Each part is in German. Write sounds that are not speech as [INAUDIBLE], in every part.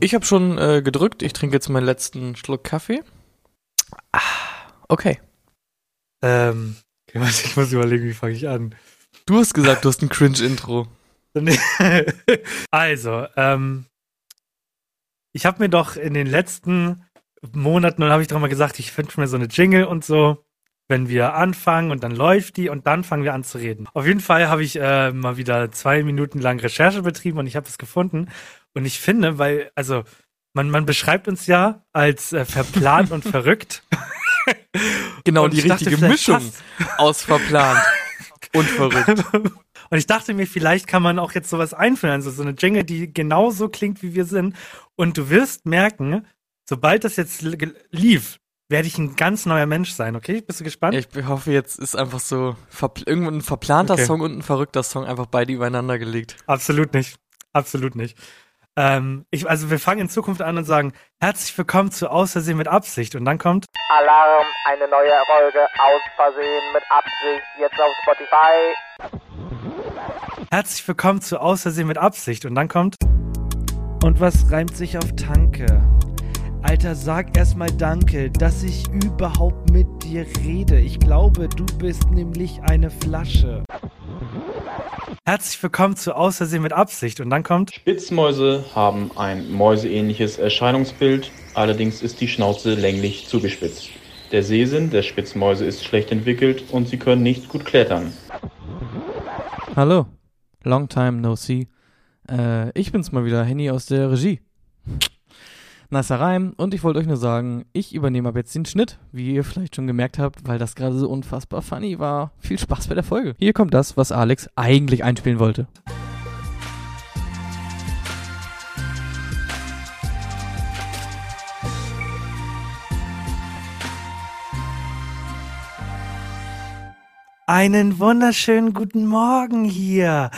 Ich habe schon äh, gedrückt. Ich trinke jetzt meinen letzten Schluck Kaffee. Ah, okay. Ähm, [LAUGHS] warte, ich muss überlegen, wie fange ich an. Du hast gesagt, du hast ein Cringe-Intro. [LAUGHS] also, ähm, ich habe mir doch in den letzten Monaten, und habe ich doch mal gesagt, ich finde mir so eine Jingle und so, wenn wir anfangen und dann läuft die und dann fangen wir an zu reden. Auf jeden Fall habe ich äh, mal wieder zwei Minuten lang Recherche betrieben und ich habe es gefunden. Und ich finde, weil, also, man, man beschreibt uns ja als äh, verplant und [LAUGHS] verrückt. Genau, und die richtige Mischung passt. aus verplant [LAUGHS] und verrückt. Und ich dachte mir, vielleicht kann man auch jetzt sowas einführen, also so eine Jingle, die genauso klingt, wie wir sind. Und du wirst merken, sobald das jetzt lief, werde ich ein ganz neuer Mensch sein, okay? Bist du gespannt? Ich hoffe, jetzt ist einfach so irgendwo ein verplanter okay. Song und ein verrückter Song einfach beide übereinander gelegt. Absolut nicht. Absolut nicht. Ähm, ich, also wir fangen in Zukunft an und sagen, herzlich willkommen zu Außersehen mit Absicht. Und dann kommt Alarm, eine neue Folge aus Versehen mit Absicht, jetzt auf Spotify. Herzlich willkommen zu Außersehen mit Absicht. Und dann kommt Und was reimt sich auf Tanke? Alter, sag erstmal Danke, dass ich überhaupt mit dir rede. Ich glaube, du bist nämlich eine Flasche. Herzlich willkommen zu Außersehen mit Absicht. Und dann kommt. Spitzmäuse haben ein mäuseähnliches Erscheinungsbild, allerdings ist die Schnauze länglich zugespitzt. Der Sehsinn der Spitzmäuse ist schlecht entwickelt und sie können nicht gut klettern. Hallo, long time no see. Äh, ich bin's mal wieder, Henny aus der Regie nicer Reim. Und ich wollte euch nur sagen, ich übernehme ab jetzt den Schnitt, wie ihr vielleicht schon gemerkt habt, weil das gerade so unfassbar funny war. Viel Spaß bei der Folge. Hier kommt das, was Alex eigentlich einspielen wollte. Einen wunderschönen guten Morgen hier.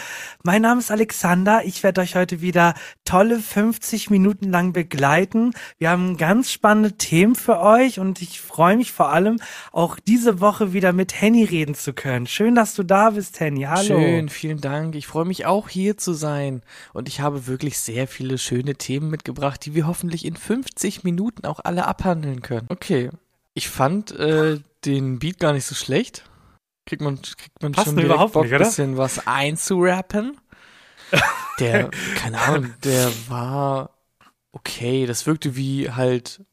Mein Name ist Alexander. Ich werde euch heute wieder tolle 50 Minuten lang begleiten. Wir haben ganz spannende Themen für euch und ich freue mich vor allem auch diese Woche wieder mit Henny reden zu können. Schön, dass du da bist, Henny. Hallo. Schön, vielen Dank. Ich freue mich auch hier zu sein und ich habe wirklich sehr viele schöne Themen mitgebracht, die wir hoffentlich in 50 Minuten auch alle abhandeln können. Okay. Ich fand äh, den Beat gar nicht so schlecht kriegt man, kriegt man schon überhaupt Bock, nicht, oder? bisschen was einzurappen. [LAUGHS] Der, keine Ahnung, der war okay. Das wirkte wie halt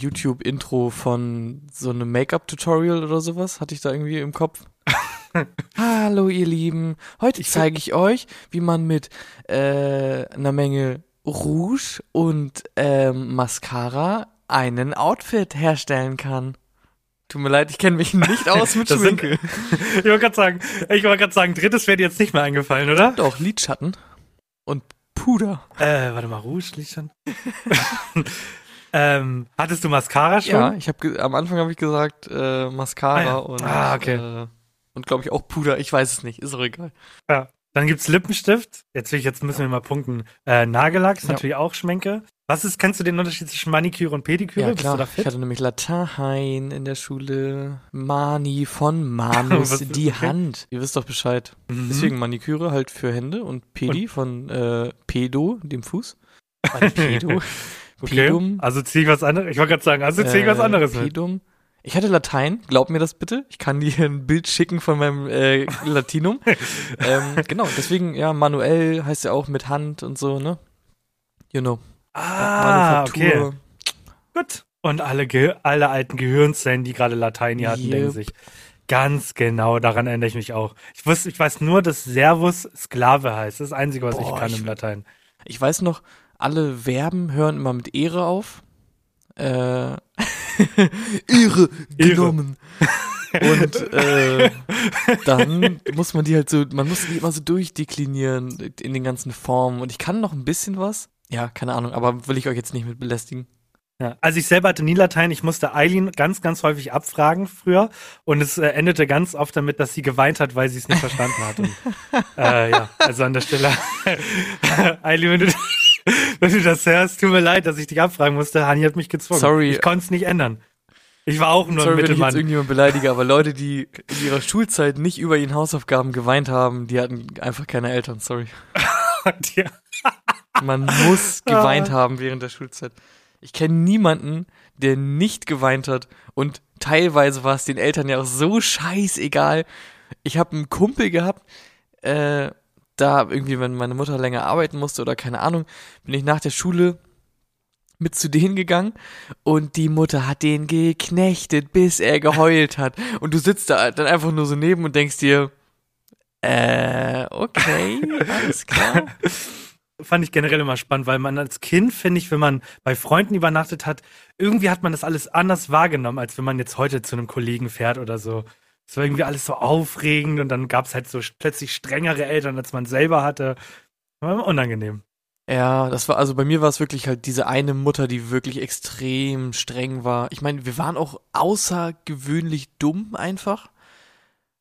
YouTube-Intro von so einem Make-up-Tutorial oder sowas. Hatte ich da irgendwie im Kopf. [LAUGHS] Hallo, ihr Lieben. Heute zeige ich euch, wie man mit äh, einer Menge Rouge und ähm, Mascara einen Outfit herstellen kann. Tut mir leid, ich kenne mich nicht [LAUGHS] aus mit Schminke. ich wollte gerade sagen, ich wollte gerade sagen, drittes wäre dir jetzt nicht mehr eingefallen, oder? Doch, Lidschatten und Puder. Äh, warte mal, Rouge, Lidschatten. [LAUGHS] ähm, hattest du Mascara schon? Ja, ich habe am Anfang habe ich gesagt äh, Mascara ah, ja. und ah, okay. äh, und glaube ich auch Puder. Ich weiß es nicht, ist auch egal. Ja. Dann gibt's Lippenstift. Jetzt, will ich, jetzt müssen wir mal punkten. Äh, Nagellack ist ja. natürlich auch Schminke. Was ist, kennst du den Unterschied zwischen Maniküre und Pediküre? Ja, klar. Ich hatte nämlich Latein in der Schule. Mani von [LAUGHS] Manus, die okay. Hand. Ihr wisst doch Bescheid. Mhm. Deswegen Maniküre halt für Hände und Pedi und? von äh, Pedo, dem Fuß. [LAUGHS] Pedo. okay. Pedum. Also zieh ich was anderes. Ich wollte gerade sagen, also zieh ich was äh, anderes. Pedum. Ich hatte Latein, glaub mir das bitte. Ich kann dir ein Bild schicken von meinem äh, Latinum. [LAUGHS] ähm, genau, deswegen, ja, manuell heißt ja auch mit Hand und so, ne? You know. Ah, okay. Gut. Und alle, Ge alle alten Gehirnzellen, die gerade Latein hier hatten, yep. denken sich, ganz genau, daran erinnere ich mich auch. Ich wusste, ich weiß nur, dass Servus Sklave heißt. Das ist das Einzige, was Boah, ich kann ich, im Latein. Ich weiß noch, alle Verben hören immer mit Ehre auf. Äh, [LAUGHS] Ehre genommen. Und äh, dann [LAUGHS] muss man die halt so, man muss die immer so durchdeklinieren in den ganzen Formen. Und ich kann noch ein bisschen was. Ja, keine Ahnung, aber will ich euch jetzt nicht mit belästigen. Ja, also ich selber hatte nie Latein. Ich musste Eileen ganz, ganz häufig abfragen früher. Und es äh, endete ganz oft damit, dass sie geweint hat, weil sie es nicht verstanden hat. Und, äh, ja, also an der Stelle. [LAUGHS] Eileen, wenn du, [LAUGHS] wenn du das hörst, tut mir leid, dass ich dich abfragen musste. Hani hat mich gezwungen. Sorry. Ich konnte es nicht ändern. Ich war auch nur Sorry, ein Mittelmann. wenn ich jetzt irgendjemand beleidige, aber Leute, die in ihrer Schulzeit nicht über ihren Hausaufgaben geweint haben, die hatten einfach keine Eltern, sorry. [LAUGHS] Man muss [LAUGHS] geweint haben während der Schulzeit. Ich kenne niemanden, der nicht geweint hat. Und teilweise war es den Eltern ja auch so scheißegal. Ich habe einen Kumpel gehabt, äh, da irgendwie, wenn meine Mutter länger arbeiten musste oder keine Ahnung, bin ich nach der Schule mit zu denen gegangen und die Mutter hat den geknechtet, bis er geheult hat. Und du sitzt da dann einfach nur so neben und denkst dir, äh, okay, alles klar. [LAUGHS] Fand ich generell immer spannend, weil man als Kind, finde ich, wenn man bei Freunden übernachtet hat, irgendwie hat man das alles anders wahrgenommen, als wenn man jetzt heute zu einem Kollegen fährt oder so. Es war irgendwie alles so aufregend und dann gab es halt so plötzlich strengere Eltern, als man selber hatte. War immer unangenehm. Ja, das war, also bei mir war es wirklich halt diese eine Mutter, die wirklich extrem streng war. Ich meine, wir waren auch außergewöhnlich dumm einfach.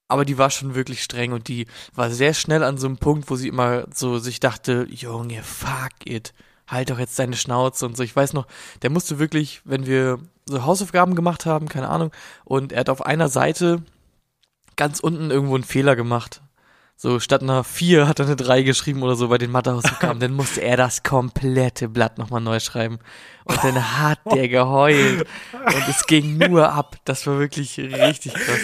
Aber die war schon wirklich streng und die war sehr schnell an so einem Punkt, wo sie immer so sich dachte, Junge, fuck it, halt doch jetzt deine Schnauze und so. Ich weiß noch, der musste wirklich, wenn wir so Hausaufgaben gemacht haben, keine Ahnung, und er hat auf einer Seite ganz unten irgendwo einen Fehler gemacht. So, statt einer 4 hat er eine 3 geschrieben oder so bei den Mathehausaufgaben. dann musste er das komplette Blatt nochmal neu schreiben. Und dann hat der geheult. Und es ging nur ab. Das war wirklich richtig krass.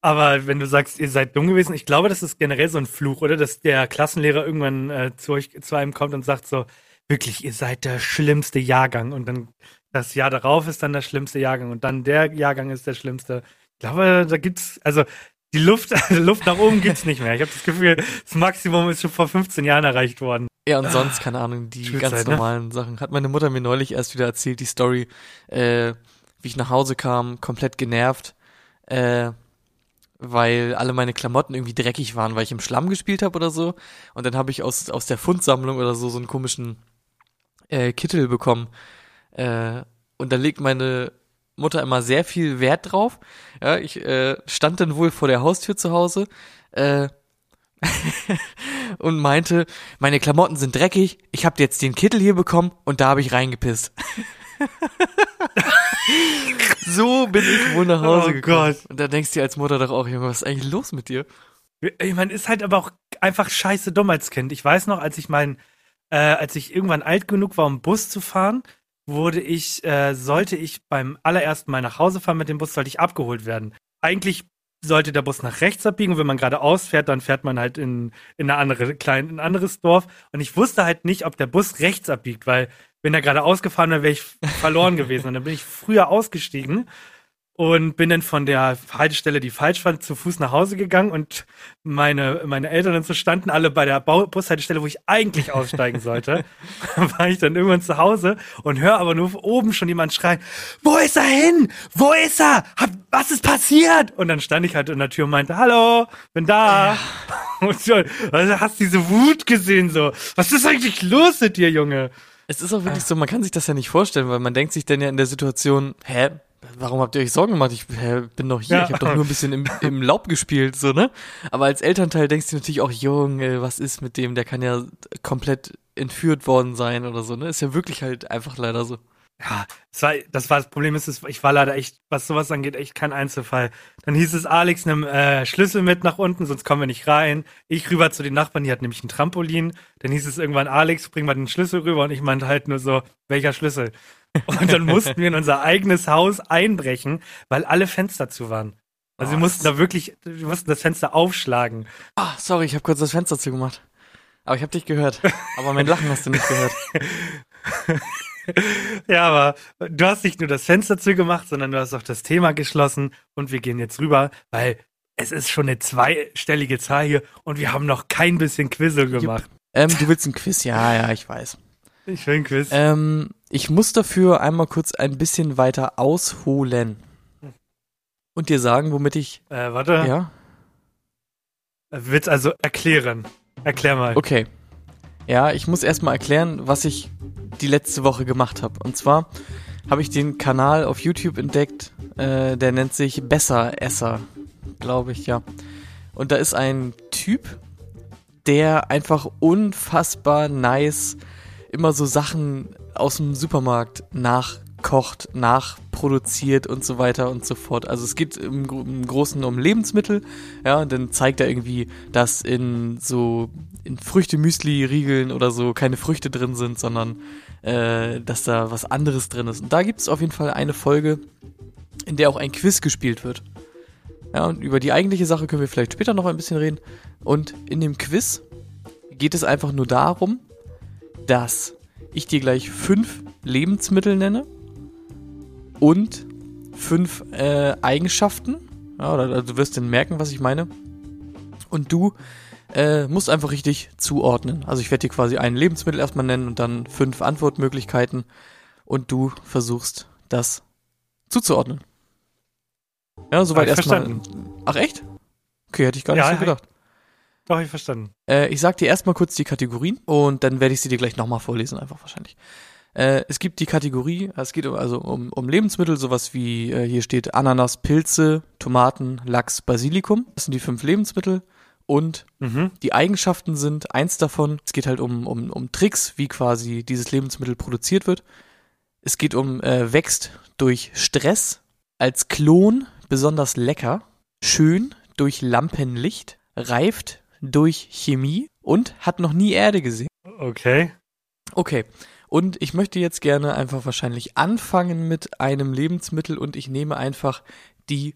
Aber wenn du sagst, ihr seid dumm gewesen, ich glaube, das ist generell so ein Fluch, oder? Dass der Klassenlehrer irgendwann äh, zu euch, zu einem kommt und sagt so, wirklich, ihr seid der schlimmste Jahrgang. Und dann das Jahr darauf ist dann der schlimmste Jahrgang und dann der Jahrgang ist der schlimmste. Ich glaube, da gibt's, also die Luft, [LAUGHS] Luft nach oben gibt's nicht mehr. Ich habe das Gefühl, das Maximum ist schon vor 15 Jahren erreicht worden. Ja, und sonst, keine Ahnung, die Schulzeit, ganz ne? normalen Sachen. Hat meine Mutter mir neulich erst wieder erzählt, die Story, äh, wie ich nach Hause kam, komplett genervt, äh, weil alle meine Klamotten irgendwie dreckig waren, weil ich im Schlamm gespielt habe oder so. Und dann habe ich aus, aus der Fundsammlung oder so so einen komischen äh, Kittel bekommen. Äh, und da legt meine Mutter immer sehr viel Wert drauf. Ja, ich äh, stand dann wohl vor der Haustür zu Hause äh, [LAUGHS] und meinte, meine Klamotten sind dreckig, ich habe jetzt den Kittel hier bekommen und da habe ich reingepisst. [LAUGHS] so bin ich wohl nach Hause Oh gekommen. Gott. Und da denkst du dir als Mutter doch auch, Junge, was ist eigentlich los mit dir? Ich meine, ist halt aber auch einfach scheiße dumm als Kind. Ich weiß noch, als ich mein, äh, als ich irgendwann alt genug war, um Bus zu fahren, wurde ich, äh, sollte ich beim allerersten Mal nach Hause fahren mit dem Bus, sollte ich abgeholt werden. Eigentlich sollte der Bus nach rechts abbiegen und wenn man geradeaus fährt, dann fährt man halt in, in eine andere, klein, in ein anderes Dorf. Und ich wusste halt nicht, ob der Bus rechts abbiegt, weil wenn er geradeaus gefahren wäre, wäre ich verloren gewesen. Und dann bin ich früher ausgestiegen und bin dann von der Haltestelle, die falsch war, zu Fuß nach Hause gegangen und meine, meine Eltern und so standen alle bei der Bau Bushaltestelle, wo ich eigentlich aussteigen sollte. [LAUGHS] [LAUGHS] war ich dann irgendwann zu Hause und höre aber nur oben schon jemand schreien, wo ist er hin? Wo ist er? Hab, was ist passiert? Und dann stand ich halt in der Tür und meinte, hallo, bin da. [LAUGHS] Und so, also hast diese Wut gesehen so. Was ist eigentlich los mit dir, Junge? Es ist auch wirklich so, man kann sich das ja nicht vorstellen, weil man denkt sich dann ja in der Situation, hä, warum habt ihr euch Sorgen gemacht? Ich hä, bin doch hier, Ja. ich habe doch nur ein bisschen im, [LAUGHS] im Laub gespielt, so, ne? Aber als Elternteil denkst du natürlich auch, Junge, was ist mit dem? Der kann ja komplett entführt worden sein oder so, ne? Ist ja wirklich halt einfach leider so. Ja, das war das, war das Problem ist, ich war leider echt, was sowas angeht, echt kein Einzelfall. Dann hieß es, Alex, nimm äh, Schlüssel mit nach unten, sonst kommen wir nicht rein. Ich rüber zu den Nachbarn, die hat nämlich ein Trampolin. Dann hieß es irgendwann, Alex, bring mal den Schlüssel rüber. Und ich meinte halt nur so, welcher Schlüssel? Und dann mussten wir in unser eigenes Haus einbrechen, weil alle Fenster zu waren. Also wir Oh, mussten da wirklich, wir mussten das Fenster aufschlagen. Ah, sorry, ich habe kurz das Fenster zugemacht. Aber ich habe dich gehört. Aber mein Lachen hast du nicht gehört. [LAUGHS] Ja, aber du hast nicht nur das Fenster zugemacht, sondern du hast auch das Thema geschlossen und wir gehen jetzt rüber, weil es ist schon eine zweistellige Zahl hier und wir haben noch kein bisschen Quizzel gemacht. Ähm, du willst ein Quiz? Ja, ja, ich weiß. Ich will ein Quiz. Ähm, ich muss dafür einmal kurz ein bisschen weiter ausholen. Und dir sagen, womit ich. Äh, warte, Ja? willst also erklären. Erklär mal. Okay. Ja, ich muss erstmal erklären, was ich die letzte Woche gemacht habe. Und zwar habe ich den Kanal auf YouTube entdeckt, äh, der nennt sich Besseresser, glaube ich, ja. Und da ist ein Typ, der einfach unfassbar nice immer so Sachen aus dem Supermarkt nachkocht nachproduziert und so weiter und so fort. Also es geht im, im Großen um Lebensmittel, ja, und dann zeigt er irgendwie, dass in so in Früchte-Müsli-Riegeln oder so keine Früchte drin sind, sondern äh, dass da was anderes drin ist. Und da gibt es auf jeden Fall eine Folge, in der auch ein Quiz gespielt wird. Ja, und über die eigentliche Sache können wir vielleicht später noch ein bisschen reden. Und in dem Quiz geht es einfach nur darum, dass ich dir gleich fünf Lebensmittel nenne und fünf äh, Eigenschaften. Ja, oder, oder du wirst dann merken, was ich meine. Und du äh, musst einfach richtig zuordnen. Also ich werde dir quasi ein Lebensmittel erstmal nennen und dann fünf Antwortmöglichkeiten. Und du versuchst das zuzuordnen. Ja, soweit erstmal. Ach echt? Okay, hätte ich gar nicht Ja, so hab- gedacht. Doch, ich verstanden. Äh, ich sag dir erstmal kurz die Kategorien und dann werde ich sie dir gleich nochmal vorlesen, einfach wahrscheinlich. Äh, es gibt die Kategorie, es geht um, also um, um Lebensmittel, sowas wie äh, hier steht Ananas, Pilze, Tomaten, Lachs, Basilikum. Das sind die fünf Lebensmittel. Und Mhm. die Eigenschaften sind eins davon. Es geht halt um, um, um Tricks, wie quasi dieses Lebensmittel produziert wird. Es geht um äh, wächst durch Stress, als Klon besonders lecker, schön durch Lampenlicht, reift durch Chemie und hat noch nie Erde gesehen. Okay. Okay. Und ich möchte jetzt gerne einfach wahrscheinlich anfangen mit einem Lebensmittel und ich nehme einfach die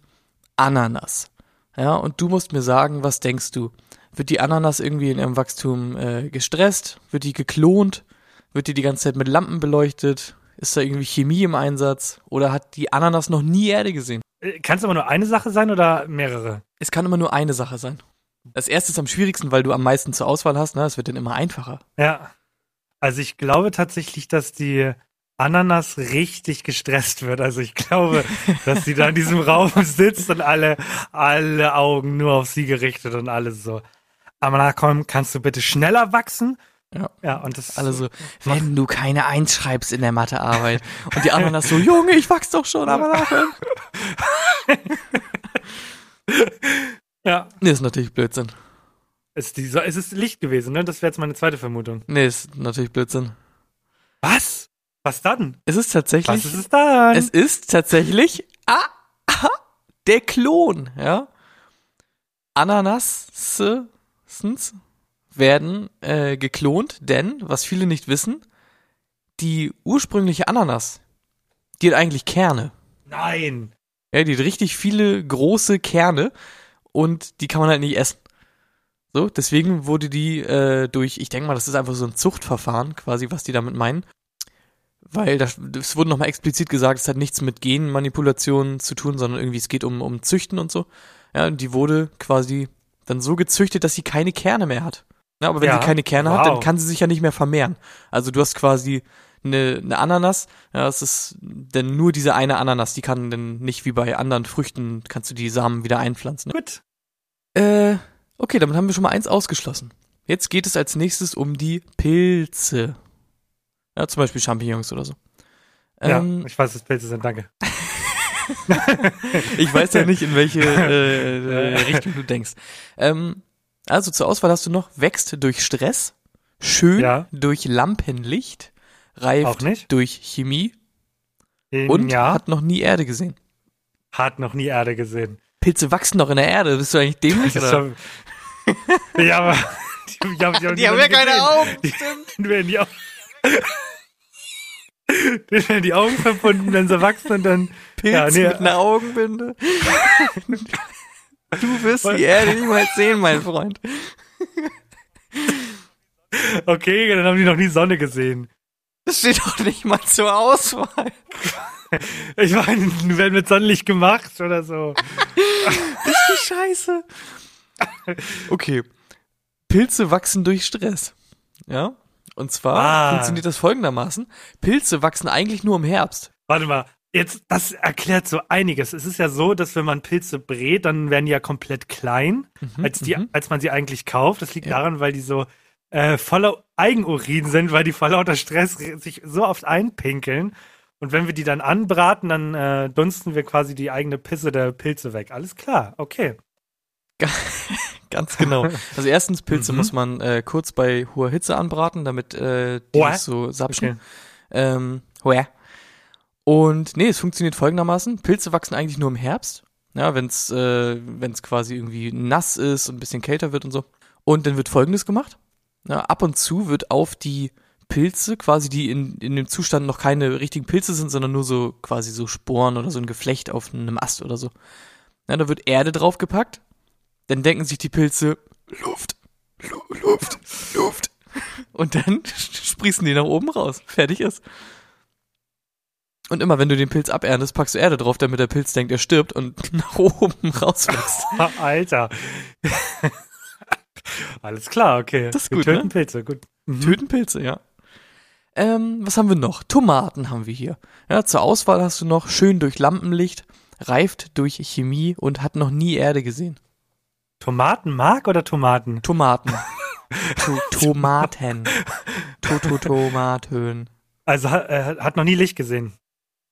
Ananas. Ja, und du musst mir sagen, was denkst du? Wird die Ananas irgendwie in ihrem Wachstum äh, gestresst? Wird die geklont? Wird die die ganze Zeit mit Lampen beleuchtet? Ist da irgendwie Chemie im Einsatz? Oder hat die Ananas noch nie Erde gesehen? Äh, Kann es aber nur eine Sache sein oder mehrere? Es kann immer nur eine Sache sein. Das erste ist am schwierigsten, weil du am meisten zur Auswahl hast, ne? Es wird dann immer einfacher. Ja. Also ich glaube tatsächlich, dass die Ananas richtig gestresst wird. Also ich glaube, [LAUGHS] dass sie da in diesem Raum sitzt und alle, alle Augen nur auf sie gerichtet und alles so. Aber na komm, kannst du bitte schneller wachsen? Ja. Ja, und das Alle so, [LAUGHS] wenn du keine Eins schreibst in der Mathearbeit. Und die Ananas so, Junge, ich wachs doch schon, aber nachher. [LAUGHS] Ja. Nee, ist natürlich Blödsinn. Ist die, es ist Licht gewesen, ne? Das wäre jetzt meine zweite Vermutung. Nee, ist natürlich Blödsinn. Was? Was dann? Es ist tatsächlich. Was ist es dann? Es ist tatsächlich ah, ah, der Klon, ja. Ananas werden äh, geklont, denn, was viele nicht wissen, die ursprüngliche Ananas, die hat eigentlich Kerne. Nein. Ja, die hat richtig viele große Kerne und die kann man halt nicht essen. So, deswegen wurde die äh, durch, ich denke mal, das ist einfach so ein Zuchtverfahren, quasi, was die damit meinen. Weil das, das wurde nochmal explizit gesagt, es hat nichts mit Genmanipulationen zu tun, sondern irgendwie es geht um, um Züchten und so. Ja, und die wurde quasi dann so gezüchtet, dass sie keine Kerne mehr hat. Ja, aber wenn Ja, sie keine Kerne hat, dann wow. kann sie sich ja nicht mehr vermehren. Also du hast quasi eine, eine Ananas, ja, es ist denn nur diese eine Ananas, die kann dann nicht wie bei anderen Früchten, kannst du die Samen wieder einpflanzen. Gut. Äh, okay, damit haben wir schon mal eins ausgeschlossen. Jetzt geht es als nächstes um die Pilze. Ja, zum Beispiel Champignons oder so. Ähm, ja, ich weiß, was Pilze sind, danke. [LAUGHS] ich weiß ja nicht, in welche äh, [LAUGHS] äh, Richtung du denkst. Ähm, also zur Auswahl hast du noch wächst durch Stress, schön Ja. durch Lampenlicht, reift nicht? durch Chemie Ähm, und ja, hat noch nie Erde gesehen. hat noch nie Erde gesehen. Pilze wachsen doch in der Erde. Bist du eigentlich dämlich? Oder? [LAUGHS] ja, aber die, die, haben- die, haben noch nie gesehen. Augen. [LAUGHS] Die werden die Augen. [LAUGHS] Die werden die Augen verbunden, wenn sie wachsen und dann. Pilz Ja, nee. mit einer Augenbinde. du wirst die Erde niemals sehen, mein Freund. Okay, dann haben die noch nie Sonne gesehen. Das steht doch nicht mal zur Auswahl. Ich meine, die werden mit Sonnenlicht gemacht oder so. Die Scheiße. Okay. Pilze wachsen durch Stress. Ja? Und zwar Ah. funktioniert das folgendermaßen. Pilze wachsen eigentlich nur im Herbst. Warte mal, jetzt, das erklärt so einiges. Es ist ja so, dass wenn man Pilze brät, dann werden die ja komplett klein, als, die, mhm. als man sie eigentlich kauft. Das liegt Ja. daran, weil die so äh, voller Eigenurin sind, weil die vor lauter Stress sich so oft einpinkeln. Und wenn wir die dann anbraten, dann äh, dunsten wir quasi die eigene Pisse der Pilze weg. Alles klar, okay. [LAUGHS] Ganz genau. Also erstens, Pilze Mhm. muss man äh, kurz bei hoher Hitze anbraten, damit äh, die nicht so sapschen. Okay. Ähm, hoher. Und nee, es funktioniert folgendermaßen. Pilze wachsen eigentlich nur im Herbst. Ja, wenn es äh, wenn's quasi irgendwie nass ist und ein bisschen kälter wird und so. Und dann wird folgendes gemacht. Ja, ab und zu wird auf die Pilze, quasi die in, in dem Zustand noch keine richtigen Pilze sind, sondern nur so quasi so Sporen oder so ein Geflecht auf einem Ast oder so. Ja, da wird Erde draufgepackt. Dann denken sich die Pilze, Luft, Lu Luft, Luft. Und dann [LAUGHS] sprießen die nach oben raus. Fertig ist. Und immer wenn du den Pilz aberntest, packst du Erde drauf, damit der Pilz denkt, er stirbt und [LAUGHS] nach oben rauswächst. [LAUGHS] Alter. [LAUGHS] Alles klar, okay. Das ist Wir gut, töten ne? Pilze, gut. Mhm. Töten Pilze, ja. Ähm, was haben wir noch? Tomaten haben wir hier. Ja, zur Auswahl hast du noch schön durch Lampenlicht, reift durch Chemie und hat noch nie Erde gesehen. Tomatenmark oder Tomaten? Tomaten. [LAUGHS] to Tomaten. To to Tomaten. Also äh, hat noch nie Licht gesehen.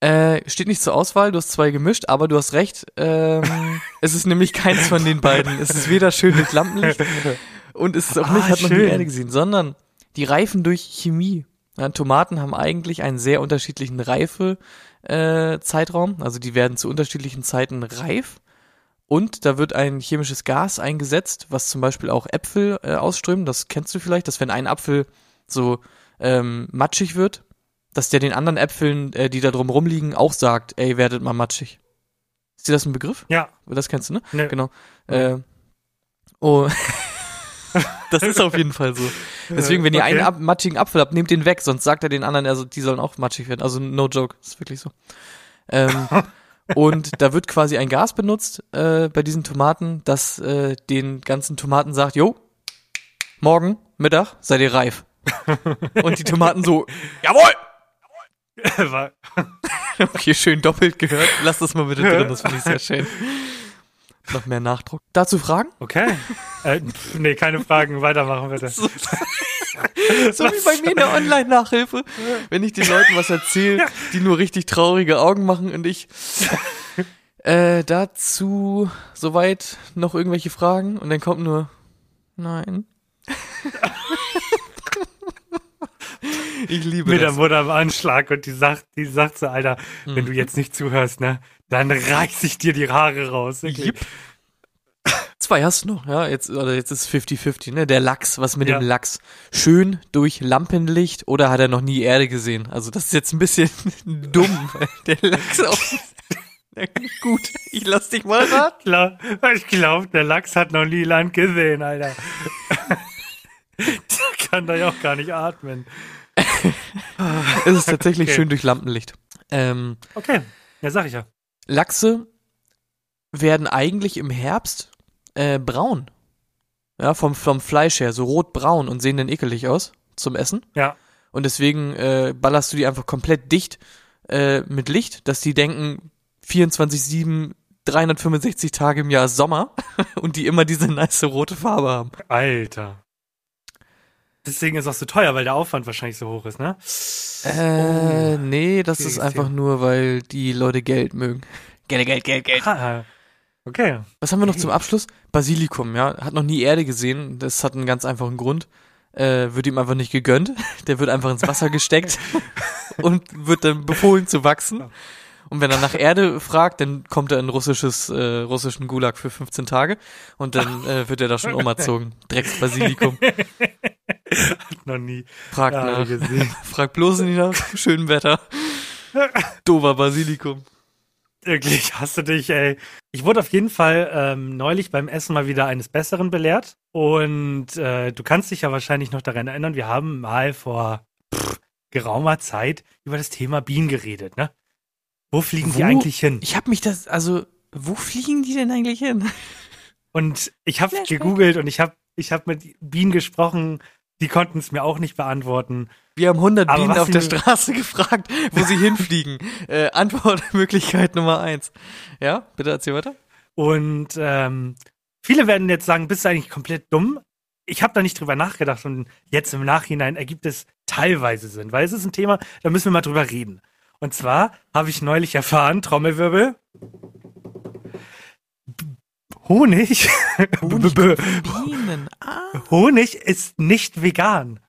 Äh, steht nicht zur Auswahl, du hast zwei gemischt, aber du hast recht. Ähm, [LAUGHS] es ist nämlich keins von den beiden. Es ist weder schön durch Lampenlicht und es ist auch Ah, nicht, hat nie schön. Erde gesehen, sondern die reifen durch Chemie. Ja, Tomaten haben eigentlich einen sehr unterschiedlichen Reife äh, Zeitraum, also die werden zu unterschiedlichen Zeiten reif und da wird ein chemisches Gas eingesetzt, was zum Beispiel auch Äpfel äh, ausströmen. Das kennst du vielleicht, dass wenn ein Apfel so ähm, matschig wird, dass der den anderen Äpfeln, äh, die da drum rumliegen, auch sagt, ey, werdet mal matschig. Ist dir das ein Begriff? Ja, Das kennst du, ne? ne, Genau. Äh, oh. [LAUGHS] das ist auf jeden Fall so. Deswegen, wenn ihr Okay. einen ab matschigen Apfel habt, nehmt den weg, sonst sagt er den anderen, also die sollen auch matschig werden. Also no joke, ist wirklich so. Ähm, [LAUGHS] und da wird quasi ein Gas benutzt äh, bei diesen Tomaten, das äh, den ganzen Tomaten sagt, jo, morgen, Mittag, seid ihr reif. [LAUGHS] und die Tomaten so, jawohl! [LAUGHS] Okay, schön doppelt gehört. Lass das mal bitte drin, das finde ich sehr schön. [LAUGHS] Noch mehr Nachdruck. Dazu Fragen? okay. äh, nee, keine Fragen, weitermachen bitte. So, [LAUGHS] so wie bei mir in der Online-Nachhilfe, wenn ich den Leuten was erzähle, die nur richtig traurige Augen machen und ich äh, dazu soweit noch irgendwelche Fragen und dann kommt nur nein. Ich liebe Mit der das. Mutter am Anschlag und die sagt, die sagt so, Alter, wenn Mhm. du jetzt nicht zuhörst, ne, dann reiß ich dir die Haare raus. wirklich. Yep. Zwei hast du noch, ja, jetzt, oder jetzt ist 50-50, ne, der Lachs, was mit Ja. dem Lachs? Schön durch Lampenlicht oder hat er noch nie Erde gesehen? Also das ist jetzt ein bisschen [LAUGHS] dumm, der Lachs auch, [LAUGHS] gut, ich lass dich mal raten. Ich glaube, der Lachs hat noch nie Land gesehen, Alter. [LAUGHS] der kann da ja auch gar nicht atmen. Es ist tatsächlich Okay. schön durch Lampenlicht. Ähm, Okay, ja, sag ich ja. Lachse werden eigentlich im Herbst äh, braun. Ja, vom, vom Fleisch her, so rotbraun und sehen dann ekelig aus zum Essen. Ja. Und deswegen äh, ballerst du die einfach komplett dicht äh, mit Licht, dass die denken 24-7, 365 Tage im Jahr Sommer [LAUGHS] und die immer diese nice rote Farbe haben. Alter. Deswegen ist es auch so teuer, weil der Aufwand wahrscheinlich so hoch ist, ne? Äh, nee, das ist einfach Thema. nur, weil die Leute Geld mögen. Geld, Geld, Geld, Geld. Ah, okay. Was haben wir noch zum Abschluss? Basilikum, ja. Hat noch nie Erde gesehen. Das hat einen ganz einfachen Grund. Äh, wird ihm einfach nicht gegönnt. [LAUGHS] Der wird einfach ins Wasser gesteckt [LAUGHS] und wird dann befohlen zu wachsen. Und wenn er nach Erde fragt, dann kommt er in russisches, äh, russischen Gulag für 15 Tage und dann äh, wird er da schon umerzogen. Drecks Basilikum. Noch nie Fragt ja, nach. gesehen. [LAUGHS] Fragt bloß nicht nach schönem Wetter. Dover Basilikum. Wirklich, hast du dich, ey. Ich wurde auf jeden Fall ähm, neulich beim Essen mal wieder eines Besseren belehrt. Und äh, du kannst dich ja wahrscheinlich noch daran erinnern, wir haben mal vor pff, geraumer Zeit über das Thema Bienen geredet, ne? Wo fliegen die Wo? eigentlich hin? Ich habe mich das, also, wo fliegen die denn eigentlich hin? Und ich habe gegoogelt und ich habe ich hab mit Bienen gesprochen, die konnten es mir auch nicht beantworten. Wir haben 100 Aber Bienen auf der Straße [LAUGHS] gefragt, wo sie hinfliegen. [LAUGHS] Äh, Antwortmöglichkeit Nummer eins. Ja, bitte erzähl weiter. Und ähm, viele werden jetzt sagen, bist du eigentlich komplett dumm? Ich habe da nicht drüber nachgedacht und jetzt im Nachhinein ergibt es teilweise Sinn, weil es ist ein Thema, da müssen wir mal drüber reden. Und zwar habe ich neulich erfahren, Trommelwirbel, Honig, Honig [LAUGHS] Bienen. Ah. Honig ist nicht vegan.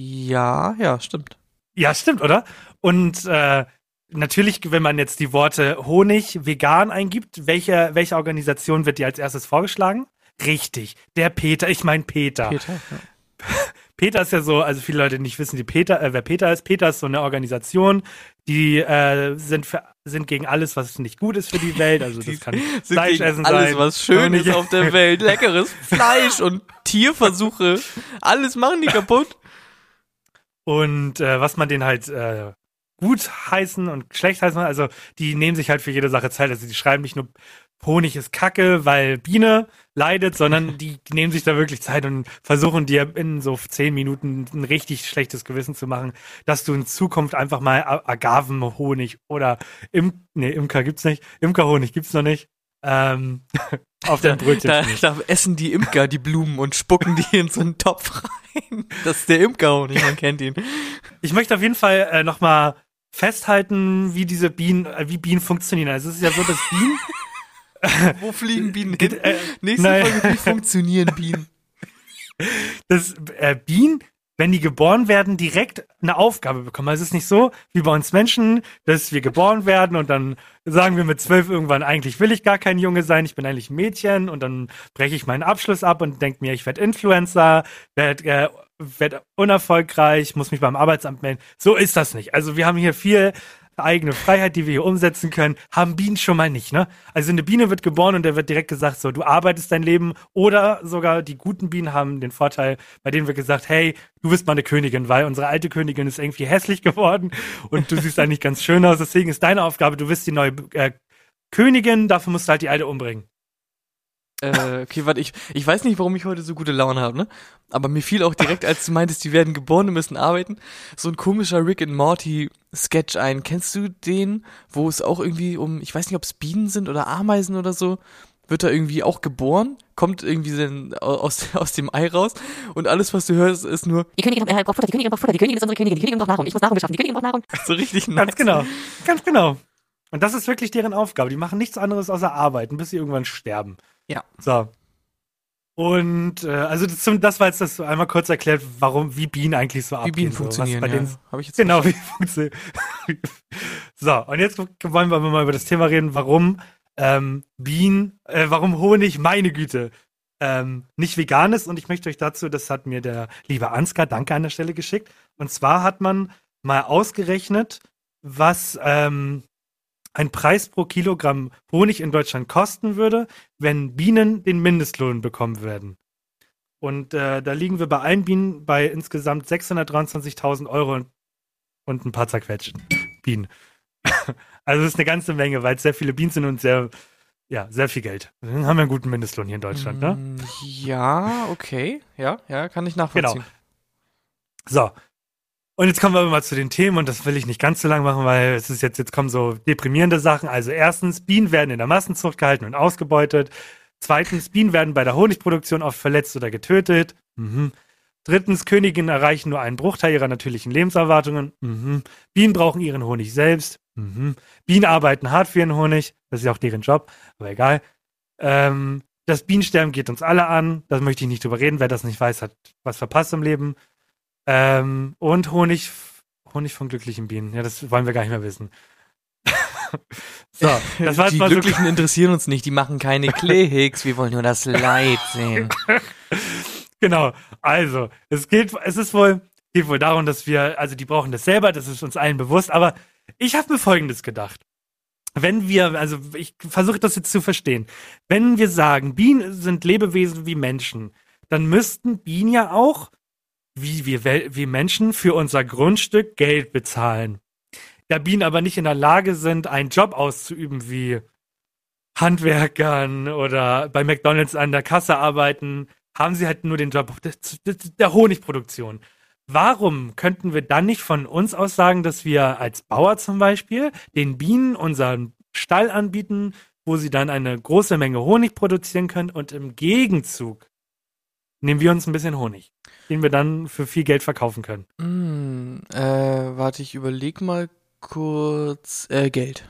Ja, ja, stimmt. Ja, stimmt, oder? Und äh, natürlich, wenn man jetzt die Worte Honig, vegan eingibt, welche, welche Organisation wird dir als erstes vorgeschlagen? Richtig, der Peter, ich meine Peter. Peter, ja. Peter ist ja so, also viele Leute nicht wissen, die Peter, äh, wer Peter ist. Peter ist so eine Organisation, die äh, sind, für, sind gegen alles, was nicht gut ist für die Welt. Also das kann Fleisch gegen essen alles, sein. was schön ist auf der Welt. Leckeres [LAUGHS] Fleisch und Tierversuche. Alles machen die kaputt. Und äh, was man denen halt äh, gut heißen und schlecht heißen, also die nehmen sich halt für jede Sache Zeit. Also die schreiben nicht nur Honig ist Kacke, weil Biene leidet, sondern [LAUGHS] die, nehmen sich da wirklich Zeit und versuchen dir in so zehn Minuten ein richtig schlechtes Gewissen zu machen, dass du in Zukunft einfach mal Agavenhonig oder Im, nee, Imker gibt's nicht, Imkerhonig gibt's noch nicht. Ähm, [LAUGHS] auf dem Brötchen. da, da essen die Imker die Blumen und spucken die in so einen Topf [LAUGHS] rein. Das ist der Imkerhonig, man kennt ihn. Ich möchte auf jeden Fall äh, nochmal festhalten, wie diese Bienen, äh, wie Bienen funktionieren. Also es ist ja so, dass Bienen Wo fliegen Bienen hin? Äh, Nächste nein. Folge, wie funktionieren Bienen? dass äh, Bienen, wenn die geboren werden, direkt eine Aufgabe bekommen. Also es ist nicht so wie bei uns Menschen, dass wir geboren werden und dann sagen wir mit zwölf irgendwann, eigentlich will ich gar kein Junge sein, ich bin eigentlich ein Mädchen und dann breche ich meinen Abschluss ab und denke mir, ich werde Influencer, werde äh, werd unerfolgreich, muss mich beim Arbeitsamt melden. So ist das nicht. Also wir haben hier viel eigene Freiheit, die wir hier umsetzen können, haben Bienen schon mal nicht, ne? Also eine Biene wird geboren und der wird direkt gesagt, so, du arbeitest dein Leben oder sogar die guten Bienen haben den Vorteil, bei denen wird gesagt, hey, du bist mal eine Königin, weil unsere alte Königin ist irgendwie hässlich geworden und du siehst eigentlich ganz schön aus, deswegen ist deine Aufgabe, du bist die neue äh, Königin, dafür musst du halt die alte umbringen. Äh, okay, warte, ich, ich weiß nicht, warum ich heute so gute Laune habe, ne? Aber mir fiel auch direkt, als du meintest, die werden geboren und müssen arbeiten, so ein komischer Rick and Morty Sketch ein. Kennst du den, wo es auch irgendwie um, ich weiß nicht, ob es Bienen sind oder Ameisen oder so, wird er irgendwie auch geboren, kommt irgendwie so aus, [LAUGHS] aus dem Ei raus und alles, was du hörst, ist nur Die Königin äh, braucht Futter, die Königin braucht Futter, die Königin ist unsere Königin, die Königin braucht Nahrung, ich muss Nahrung beschaffen, die Königin braucht Nahrung. [LAUGHS] so richtig nice. Ganz genau, ganz genau. Und das ist wirklich deren Aufgabe. Die machen nichts anderes außer arbeiten, bis sie irgendwann sterben. Ja. So. Und äh, also das, das war jetzt das einmal kurz erklärt, warum wie Bienen eigentlich so Wie abgehen. Bienen so, funktionieren, bei ja. denen Hab ich jetzt Genau, wie funktioniert. [LAUGHS] so, und jetzt wollen wir mal über das Thema reden, warum ähm, Bienen, äh, warum Honig, meine Güte, ähm, nicht vegan ist. Und ich möchte euch dazu, das hat mir der liebe Ansgar, danke an der Stelle geschickt. Und zwar hat man mal ausgerechnet, was ähm, ein Preis pro Kilogramm Honig in Deutschland kosten würde, wenn Bienen den Mindestlohn bekommen würden. Und äh, da liegen wir bei allen Bienen bei insgesamt 623.000 Euro und, und ein paar zerquetschten Bienen. [LAUGHS] also das ist eine ganze Menge, weil es sehr viele Bienen sind und sehr, ja, sehr viel Geld. Dann haben wir einen guten Mindestlohn hier in Deutschland, ne? Mm, Ja, okay. Ja, ja, kann ich nachvollziehen. So. Und jetzt kommen wir mal zu den Themen und das will ich nicht ganz so lang machen, weil es ist jetzt, jetzt kommen so deprimierende Sachen. Also erstens, Bienen werden in der Massenzucht gehalten und ausgebeutet. Zweitens, Bienen werden bei der Honigproduktion oft verletzt oder getötet. Mhm. Drittens, Königinnen erreichen nur einen Bruchteil ihrer natürlichen Lebenserwartungen. Mhm. Bienen brauchen ihren Honig selbst. Mhm. Bienen arbeiten hart für ihren Honig. Das ist auch deren Job, aber egal. Ähm, das Bienensterben geht uns alle an. Da möchte ich nicht drüber reden. Wer das nicht weiß, hat was verpasst im Leben. Ähm, und Honig, Honig von glücklichen Bienen. Ja, das wollen wir gar nicht mehr wissen. [LAUGHS] so, das war die mal so Glücklichen interessieren uns nicht, die machen keine Klicks, wir wollen nur das Leid [LAUGHS] sehen. Genau. Also, es geht, es ist wohl, geht wohl darum, dass wir, also die brauchen das selber, das ist uns allen bewusst, aber ich habe mir Folgendes gedacht. Wenn wir, also ich versuche das jetzt zu verstehen, wenn wir sagen, Bienen sind Lebewesen wie Menschen, dann müssten Bienen ja auch, wie wir, wie Menschen, für unser Grundstück Geld bezahlen. Da Bienen aber nicht in der Lage sind, einen Job auszuüben wie Handwerkern oder bei McDonalds an der Kasse arbeiten, haben sie halt nur den Job der Honigproduktion. Warum könnten wir dann nicht von uns aus sagen, dass wir als Bauer zum Beispiel den Bienen unseren Stall anbieten, wo sie dann eine große Menge Honig produzieren können und im Gegenzug nehmen wir uns ein bisschen Honig, den wir dann für viel Geld verkaufen können. Hm, äh, warte, ich überleg mal kurz. Äh, Geld.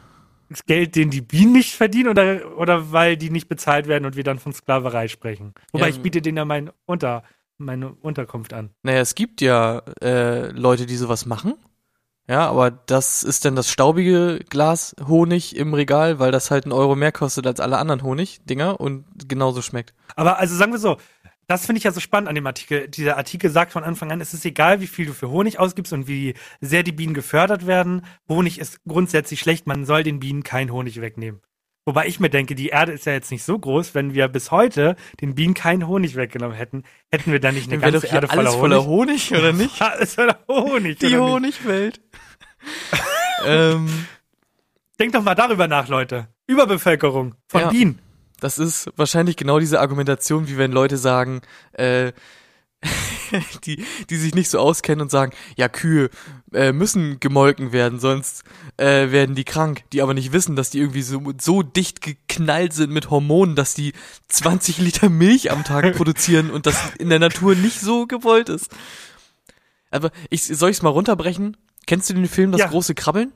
Das Geld, den die Bienen nicht verdienen oder, oder weil die nicht bezahlt werden und wir dann von Sklaverei sprechen. Wobei Ja, ich biete denen ja mein Unter, meine Unterkunft an. Naja, es gibt ja äh, Leute, die sowas machen. Ja, aber das ist dann das staubige Glas Honig im Regal, weil das halt einen Euro mehr kostet als alle anderen Honig-Dinger und genauso schmeckt. Aber also sagen wir so, das finde ich ja so spannend an dem Artikel. Dieser Artikel sagt von Anfang an, es ist egal, wie viel du für Honig ausgibst und wie sehr die Bienen gefördert werden. Honig ist grundsätzlich schlecht, man soll den Bienen keinen Honig wegnehmen. Wobei ich mir denke, die Erde ist ja jetzt nicht so groß, wenn wir bis heute den Bienen keinen Honig weggenommen hätten, hätten wir dann nicht eine ganze Erde alles voller voller Honig. Honig, oder nicht? [LAUGHS] Alles voller Honig. Die? Honigwelt. [LAUGHS] ähm, Denkt doch mal darüber nach, Leute. Überbevölkerung von Ja. Bienen. Das ist wahrscheinlich genau diese Argumentation, wie wenn Leute sagen, äh, [LAUGHS] die, die sich nicht so auskennen und sagen, ja, Kühe äh, müssen gemolken werden, sonst äh, werden die krank, die aber nicht wissen, dass die irgendwie so, so dicht geknallt sind mit Hormonen, dass die 20 Liter Milch am Tag [LAUGHS] produzieren und das in der Natur nicht so gewollt ist. Aber ich, soll ich's mal runterbrechen? Kennst du den Film Das Ja. große Krabbeln?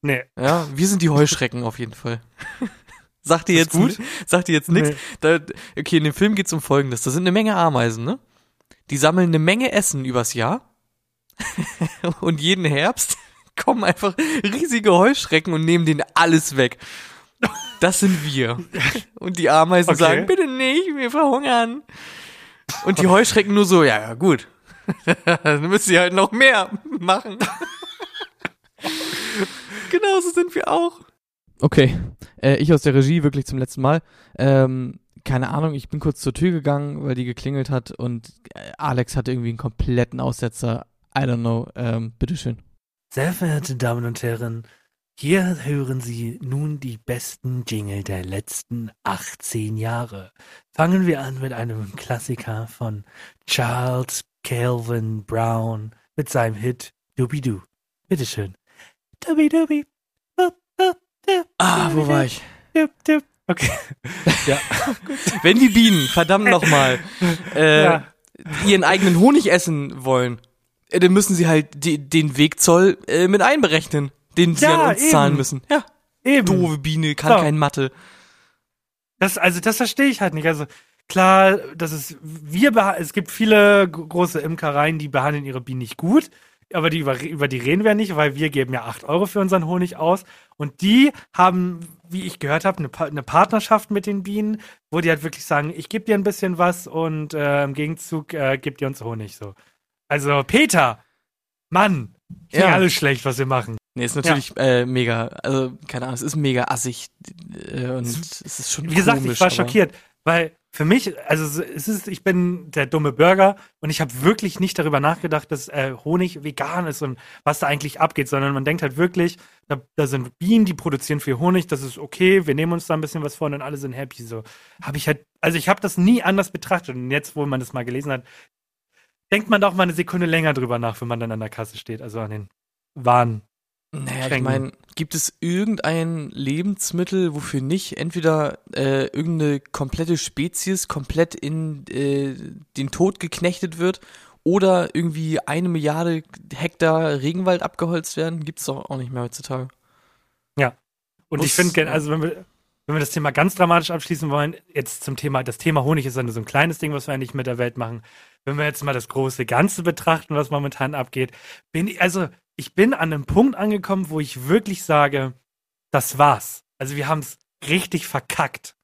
Nee. Ja, wir sind die Heuschrecken auf jeden Fall. [LAUGHS] Sagt dir jetzt gut? sagt dir jetzt nichts. Nee. Okay, in dem Film geht's um folgendes. Da sind eine Menge Ameisen, ne? Die sammeln eine Menge Essen übers Jahr. [LAUGHS] und jeden Herbst [LAUGHS] kommen einfach riesige Heuschrecken und nehmen denen alles weg. Das sind wir. [LAUGHS] Und die Ameisen Okay. sagen, bitte nicht, wir verhungern. Und die Heuschrecken nur so, ja, ja, gut. Dann müssen sie halt noch mehr machen. Genauso sind wir auch. Okay, äh, ich aus der Regie wirklich zum letzten Mal. Ähm, keine Ahnung, ich bin kurz zur Tür gegangen, weil die geklingelt hat und äh, Alex hatte irgendwie einen kompletten Aussetzer. I don't know. Ähm, bitteschön. Sehr verehrte Damen und Herren, hier hören Sie nun die besten Jingle der letzten 18 Jahre. Fangen wir an mit einem Klassiker von Charles Calvin Brown mit seinem Hit Doobie-Doo. Bitteschön. Doobie-Doobie. Boop, boop, doop, Ah, wo war ich? Okay. [LAUGHS] Ja. [LAUGHS] Wenn die Bienen, verdammt nochmal, äh, Ja. ihren eigenen Honig essen wollen, äh, dann müssen sie halt die, den Wegzoll äh, mit einberechnen, den sie Ja, an uns eben. zahlen müssen. Ja, Eben. doofe Biene, kann So. kein Mathe. Das, also das verstehe ich halt nicht. Also klar, das ist wir es gibt viele große Imkereien, die behandeln ihre Bienen nicht gut, aber die über, über die reden wir nicht, weil wir geben ja 8 Euro für unseren Honig aus und die haben, wie ich gehört habe, eine, Pa- eine Partnerschaft mit den Bienen, wo die halt wirklich sagen, ich gebe dir ein bisschen was und äh, im Gegenzug äh, gebt ihr uns Honig so. Also Peter, Mann, ist Ja. alles schlecht, was wir machen. Nee, ist natürlich äh, mega, also keine Ahnung, es ist mega assig äh, und es ist schon Wie gesagt, komisch, ich war schockiert, weil für mich, also es ist, ich bin der dumme Burger und ich habe wirklich nicht darüber nachgedacht, dass äh, Honig vegan ist und was da eigentlich abgeht, sondern man denkt halt wirklich, da, da sind Bienen, die produzieren viel Honig, das ist okay, wir nehmen uns da ein bisschen was vor und alle sind happy. So habe ich halt, also ich habe das nie anders betrachtet und jetzt, wo man das mal gelesen hat, denkt man doch mal eine Sekunde länger drüber nach, wenn man dann an der Kasse steht, also an den Waren. Naja, ich Schenken. meine, gibt es irgendein Lebensmittel, wofür nicht entweder äh, irgendeine komplette Spezies komplett in äh, den Tod geknechtet wird oder irgendwie eine Milliarde Hektar Regenwald abgeholzt werden? Gibt es doch auch nicht mehr heutzutage. Und Muss- ich finde, also wenn wir, wenn wir das Thema ganz dramatisch abschließen wollen, jetzt zum Thema, das Thema Honig ist ja nur so ein kleines Ding, was wir eigentlich mit der Welt machen. Wenn wir jetzt mal das große Ganze betrachten, was momentan abgeht, bin ich, also ich bin an einem Punkt angekommen, wo ich wirklich sage, das war's. Also wir haben es richtig verkackt.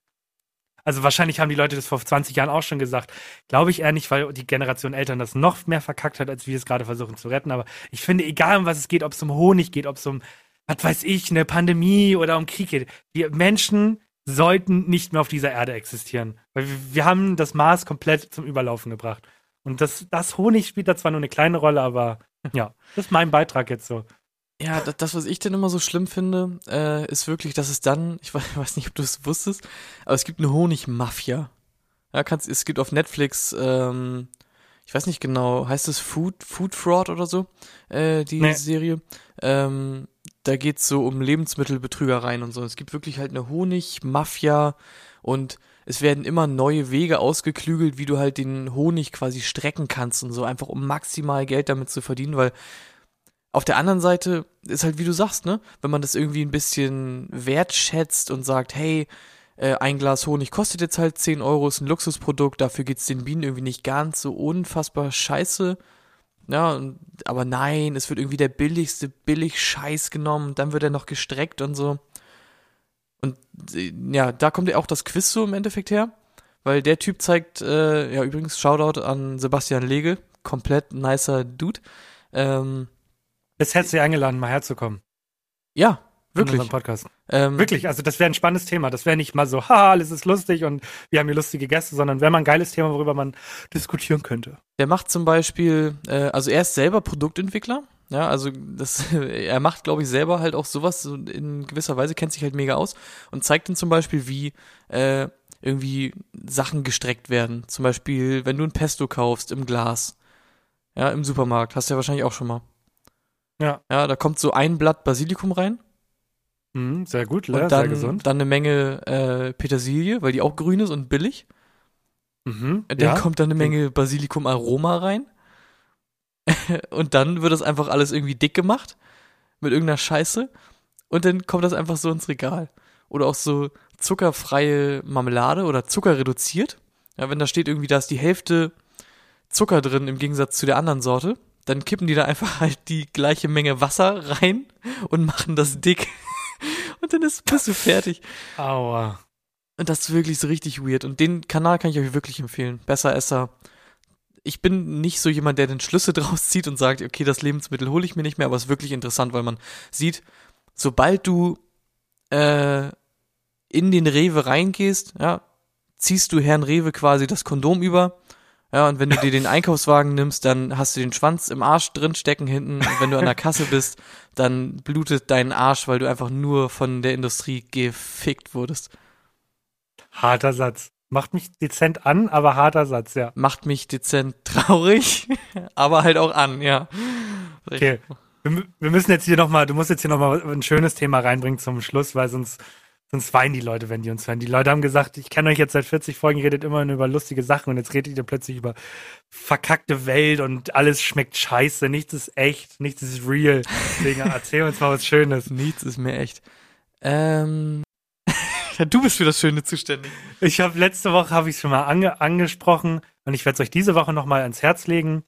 Also wahrscheinlich haben die Leute das vor 20 Jahren auch schon gesagt. Glaube ich eher nicht, weil die Generation Eltern das noch mehr verkackt hat, als wir es gerade versuchen zu retten. Aber ich finde, egal um was es geht, ob es um Honig geht, ob es um was weiß ich, eine Pandemie oder um Krieg geht. Wir Menschen sollten nicht mehr auf dieser Erde existieren. Weil wir, wir haben das Maß komplett zum Überlaufen gebracht. Und das, das Honig spielt da zwar nur eine kleine Rolle, aber ja, das ist mein Beitrag jetzt so. Ja, das, das was ich denn immer so schlimm finde, äh, ist wirklich, dass es dann, [LAUGHS] ich weiß, weiß nicht, ob du es wusstest, aber es gibt eine Honigmafia. Ja, kannst, es gibt auf Netflix, ähm, ich weiß nicht genau, heißt es Food, Food Fraud oder so, äh, die Nee. Serie. Ähm, da geht's so um Lebensmittelbetrügereien und so. Es gibt wirklich halt eine Honigmafia und es werden immer neue Wege ausgeklügelt, wie du halt den Honig quasi strecken kannst und so, einfach um maximal Geld damit zu verdienen, weil auf der anderen Seite ist halt, wie du sagst, ne, wenn man das irgendwie ein bisschen wertschätzt und sagt, hey, äh, ein Glas Honig kostet jetzt halt 10 Euro, ist ein Luxusprodukt, dafür geht's den Bienen irgendwie nicht ganz so unfassbar scheiße, Ja, und, aber nein, es wird irgendwie der billigste Billig-Scheiß genommen dann wird er noch gestreckt und so. Und äh, ja, da kommt ja auch das Quiz so im Endeffekt her, weil der Typ zeigt, äh, ja übrigens Shoutout an Sebastian Lege, komplett nicer Dude. Ähm, Jetzt hättest du dich eingeladen, mal herzukommen. ja, in wirklich. unserem Podcast. Ähm, Wirklich, also das wäre ein spannendes Thema. Das wäre nicht mal so, haha, alles ist lustig und wir haben hier lustige Gäste, sondern wäre mal ein geiles Thema, worüber man diskutieren könnte. Der macht zum Beispiel, äh, also er ist selber Produktentwickler. Ja, also das, [LAUGHS] er macht, glaube ich, selber halt auch sowas so in gewisser Weise, kennt sich halt mega aus und zeigt dann zum Beispiel, wie äh, irgendwie Sachen gestreckt werden. Zum Beispiel, wenn du ein Pesto kaufst im Glas, ja, im Supermarkt, hast du ja wahrscheinlich auch schon mal. Ja. Ja, da kommt so ein Blatt Basilikum rein Mhm, sehr gut, und sehr dann, gesund. dann eine Menge äh, Petersilie, weil die auch grün ist und billig. Mhm, Dann ja. kommt da eine Menge Basilikum-Aroma rein. [LAUGHS] und dann wird das einfach alles irgendwie dick gemacht. Mit irgendeiner Scheiße. Und dann kommt das einfach so ins Regal. Oder auch so zuckerfreie Marmelade oder Zucker reduziert. Ja, wenn da steht irgendwie, da ist die Hälfte Zucker drin im Gegensatz zu der anderen Sorte, dann kippen die da einfach halt die gleiche Menge Wasser rein und machen das dick. [LAUGHS] Und dann ist, bist du fertig. Aua. Und das ist wirklich so richtig weird. Und den Kanal kann ich euch wirklich empfehlen. Besser Esser. Ich bin nicht so jemand, der den Schlüsse [LAUGHS] draus zieht und sagt, okay, das Lebensmittel hole ich mir nicht mehr, aber es ist wirklich interessant, weil man sieht, sobald du äh, in den Rewe reingehst, ja, ziehst du Herrn Rewe quasi das Kondom über. Ja, und wenn du dir den [LAUGHS] Einkaufswagen nimmst, dann hast du den Schwanz im Arsch drin stecken hinten. Und wenn du an der Kasse bist, dann blutet dein Arsch, weil du einfach nur von der Industrie gefickt wurdest. Harter Satz. Macht mich dezent an, aber harter Satz, ja. macht mich dezent traurig, [LAUGHS] aber halt auch an, ja. Okay. Wir, wir müssen jetzt hier nochmal, du musst jetzt hier nochmal ein schönes Thema reinbringen zum Schluss, weil sonst, sonst weinen die Leute, wenn die uns hören. Die Leute haben gesagt, ich kenne euch jetzt seit 40 Folgen, ihr redet immer nur über lustige Sachen und jetzt redet ihr plötzlich über verkackte Welt und alles schmeckt scheiße, nichts ist echt, nichts ist real. Deswegen [LAUGHS] erzähl uns mal was Schönes. Nichts ist mir echt. Ähm, ja, du bist für das Schöne zuständig. Ich habe letzte Woche habe ich schon mal ange angesprochen und ich werde es euch diese Woche noch mal ans Herz legen.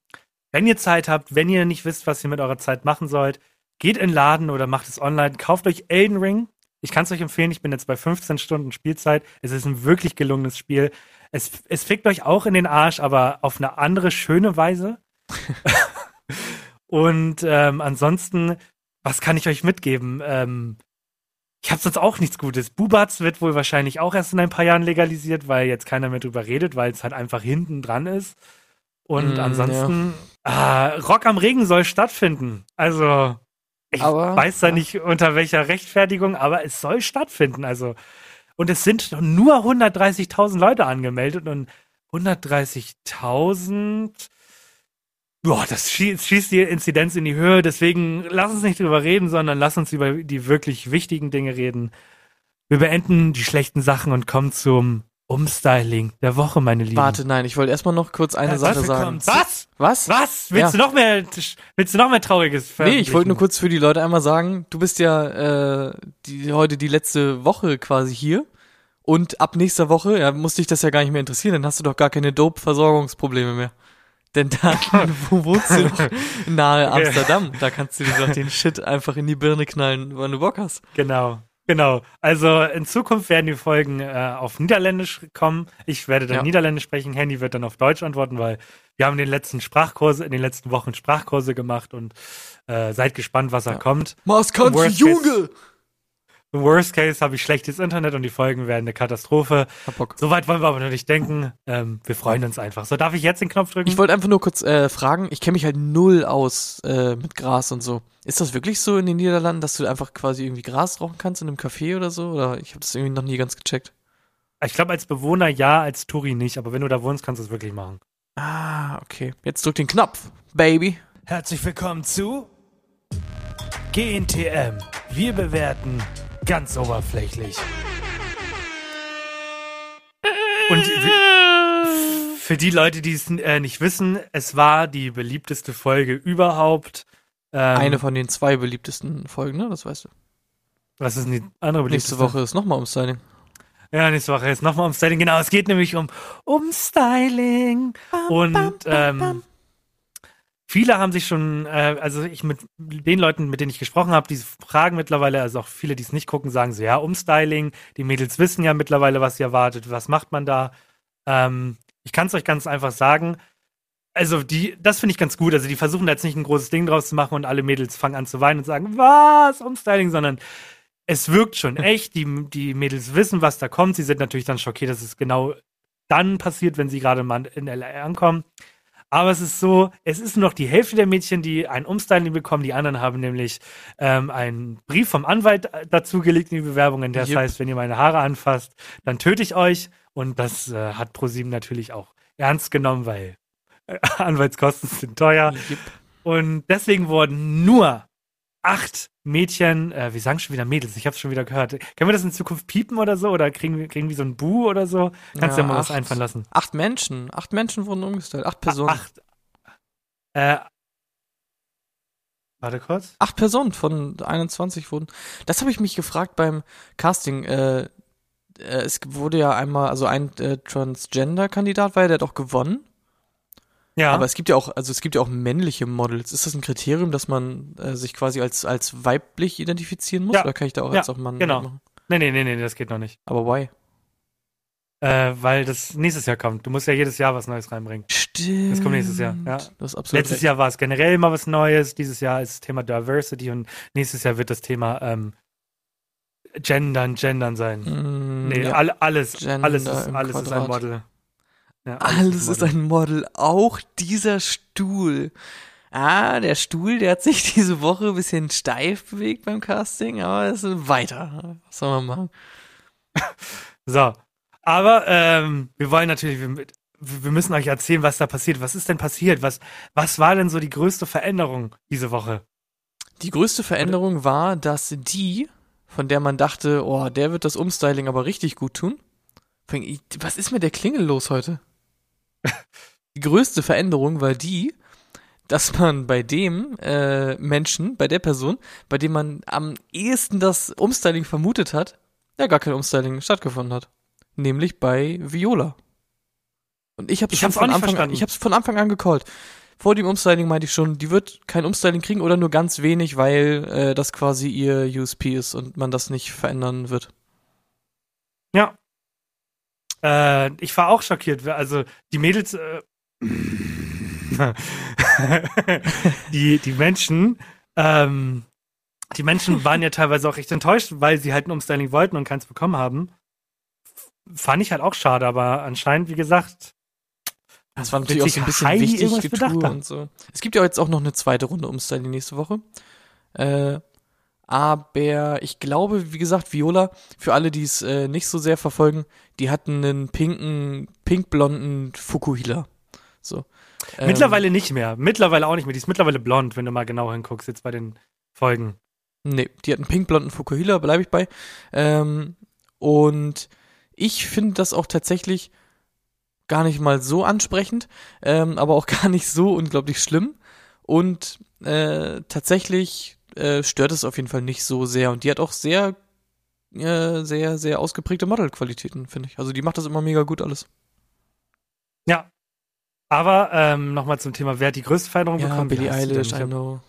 Wenn ihr Zeit habt, wenn ihr nicht wisst, was ihr mit eurer Zeit machen sollt, geht in den Laden oder macht es online, kauft euch Elden Ring. Ich kann es euch empfehlen, ich bin jetzt bei 15 Stunden Spielzeit. Es ist ein wirklich gelungenes Spiel. Es, es fickt euch auch in den Arsch, aber auf eine andere, schöne Weise. [LAUGHS] und ähm, ansonsten, was kann ich euch mitgeben? Ähm, ich habe sonst auch nichts Gutes. Bubatz wird wohl wahrscheinlich auch erst in ein paar Jahren legalisiert, weil jetzt keiner mehr drüber redet, weil es halt einfach hinten dran ist. Und Mm, ansonsten, ah, Rock am Ring soll stattfinden. Also, ich Aber- weiß da nicht unter welcher Rechtfertigung, aber es soll stattfinden. Also, und es sind nur 130.000 Leute angemeldet und 130.000 Boah, das schie- schießt die Inzidenz in die Höhe, deswegen lass uns nicht drüber reden, sondern lass uns über die wirklich wichtigen Dinge reden. Wir beenden die schlechten Sachen und kommen zum Umstyling der Woche, meine Lieben. Warte, nein, ich wollte erstmal noch kurz eine Ja, Sache was? sagen. Was? Was? Was? Willst Ja. du noch mehr, willst du noch mehr Trauriges Nee, ich wollte nur kurz für die Leute einmal sagen, du bist ja äh, die, heute die letzte Woche quasi hier. Und ab nächster Woche, ja, musste dich das ja gar nicht mehr interessieren, dann hast du doch gar keine Dope-Versorgungsprobleme mehr. Denn dann, [LAUGHS] wo wohnst du doch? Nahe. Amsterdam. Da kannst du dir doch den Shit einfach in die Birne knallen, wann du Bock hast. Genau. Genau. Also in Zukunft werden die Folgen äh, auf Niederländisch kommen. Ich werde dann Ja. Niederländisch sprechen. Handy wird dann auf Deutsch antworten, weil wir haben in den letzten Sprachkurse, in den letzten Wochen Sprachkurse gemacht und äh, seid gespannt, was da Ja. kommt. Was kannst du, case- Junge? Im Worst Case habe ich schlechtes Internet und die Folgen werden eine Katastrophe. Hab Bock. So weit wollen wir aber noch nicht denken. Ähm, wir freuen uns einfach. So, darf ich jetzt den Knopf drücken? Ich wollte einfach nur kurz äh, fragen, ich kenne mich halt null aus äh, mit Gras und so. Ist das wirklich so in den Niederlanden, dass du einfach quasi irgendwie Gras rauchen kannst in einem Café oder so? Oder ich habe das irgendwie noch nie ganz gecheckt. ich glaube, als Bewohner ja, als Touri nicht. Aber wenn du da wohnst, kannst du es wirklich machen. Ah, okay. Jetzt drück den Knopf, Baby. Herzlich willkommen zu GNTM. Wir bewerten ganz oberflächlich. Und für die Leute, die es äh, nicht wissen, es war die beliebteste Folge überhaupt. Ähm, Eine von den zwei beliebtesten Folgen, ne? Das weißt du. Was ist denn die andere beliebteste? Nächste Woche ist nochmal Umstyling. Ja, nächste Woche ist nochmal Umstyling. Genau, es geht nämlich um Umstyling. Und ähm, viele haben sich schon, äh, also ich mit den Leuten, mit denen ich gesprochen habe, die fragen mittlerweile, also auch viele, die es nicht gucken, sagen so, ja, Umstyling, die Mädels wissen ja mittlerweile, was sie erwartet, was macht man da. Ähm, ich kann es euch ganz einfach sagen. Also die, das finde ich ganz gut. Also die versuchen da jetzt nicht ein großes Ding draus zu machen und alle Mädels fangen an zu weinen und sagen, was, Umstyling, sondern es wirkt schon [LAUGHS] echt. Die, die Mädels wissen, was da kommt. Sie sind natürlich dann schockiert, dass es genau dann passiert, wenn sie gerade mal in LA ankommen. Aber es ist so, es ist nur noch die Hälfte der Mädchen, die ein Umstyling bekommen. Die anderen haben nämlich ähm, einen Brief vom Anwalt äh, dazu gelegt in die Bewerbungen. Das Yep. heißt, wenn ihr meine Haare anfasst, dann töte ich euch. Und das äh, hat ProSieben natürlich auch ernst genommen, weil äh, [LAUGHS] Anwaltskosten sind teuer. Yep. Und deswegen wurden nur acht Mädchen, äh, wir sagen schon wieder Mädels, ich habe es schon wieder gehört. Können wir das in Zukunft piepen oder so? Oder kriegen, wir- kriegen wir so ein Bu oder so? Kannst du Ja, ja mal was acht. einfallen lassen. Acht Menschen. Acht Menschen wurden umgestellt. Acht Personen. Acht. Äh, warte kurz. Acht Personen von 21 wurden. Das habe ich mich gefragt beim Casting. Äh, äh, es wurde ja einmal, also ein äh, Transgender-Kandidat war ja, der hat auch gewonnen. Ja, Aber es gibt ja auch, also es gibt ja auch männliche Models. Ist das ein Kriterium, dass man äh, sich quasi als, als weiblich identifizieren muss? Ja. Oder kann ich da auch Ja, als auch Mann genau. machen? nee, nee, nee, nee, das geht noch nicht. Aber why? Äh, weil das nächstes Jahr kommt. Du musst ja jedes Jahr was Neues reinbringen. Stimmt. Das kommt nächstes Jahr, ja. Das ist absolut Letztes recht. Jahr war es generell mal was Neues. Dieses Jahr ist das Thema Diversity und nächstes Jahr wird das Thema ähm, Gendern, Gendern sein. Mm, Nee, ja. all, alles, Gender alles, ist, alles ist ein. Model. Ja, Alles ist Model. ein Model, auch dieser Stuhl. Ah, der Stuhl, der hat sich [LAUGHS] diese Woche ein bisschen steif bewegt beim Casting, aber es ist weiter. Was soll man machen? [LAUGHS] So. Aber ähm, wir wollen natürlich, wir, wir müssen euch erzählen, was da passiert. Was ist denn passiert? Was, was war denn so die größte Veränderung diese Woche? Die größte Veränderung war, dass die, von der man dachte, oh, der wird das Umstyling aber richtig gut tun. Was ist mit der Klingel los heute? Die größte Veränderung war die, dass man bei dem äh, Menschen, bei der Person, bei dem man am ehesten das Umstyling vermutet hat, ja gar kein Umstyling stattgefunden hat. Nämlich bei Viola. Und ich habe auch von Anfang an, ich hab's von Anfang an gecallt. Vor dem Umstyling meinte ich schon, die wird kein Umstyling kriegen oder nur ganz wenig, weil äh, das quasi ihr USP ist und man das nicht verändern wird. Ja. Äh, ich war auch schockiert. Also die Mädels, äh, [LAUGHS] die, die Menschen, ähm, die Menschen waren ja teilweise auch recht enttäuscht, weil sie halt ein Umstyling wollten und keins bekommen haben. Fand ich halt auch schade, aber anscheinend, wie gesagt, Das war natürlich auch so ein bisschen Heidi wichtig haben? und so. Es gibt ja jetzt auch noch eine zweite Runde Umstyling nächste Woche. Äh, aber ich glaube, wie gesagt, Viola, für alle, die es äh, nicht so sehr verfolgen, die hatten einen pinken, pinkblonden Fukuhila. So. Ähm, mittlerweile nicht mehr. Mittlerweile auch nicht mehr. Die ist mittlerweile blond, wenn du mal genau hinguckst, jetzt bei den Folgen. Nee, die hat einen pinkblonden Fukuhila, bleibe ich bei. Ähm, und ich finde das auch tatsächlich gar nicht mal so ansprechend, ähm, aber auch [LAUGHS] gar nicht so unglaublich schlimm. Und äh, tatsächlich äh, stört es auf jeden Fall nicht so sehr. Und die hat auch sehr, äh, sehr, sehr ausgeprägte Modelqualitäten, finde ich. Also die macht das immer mega gut alles. Ja. Aber ähm, nochmal zum Thema, wer hat die größte Veränderung Ja, bekommen? Billie? Eilish, I know.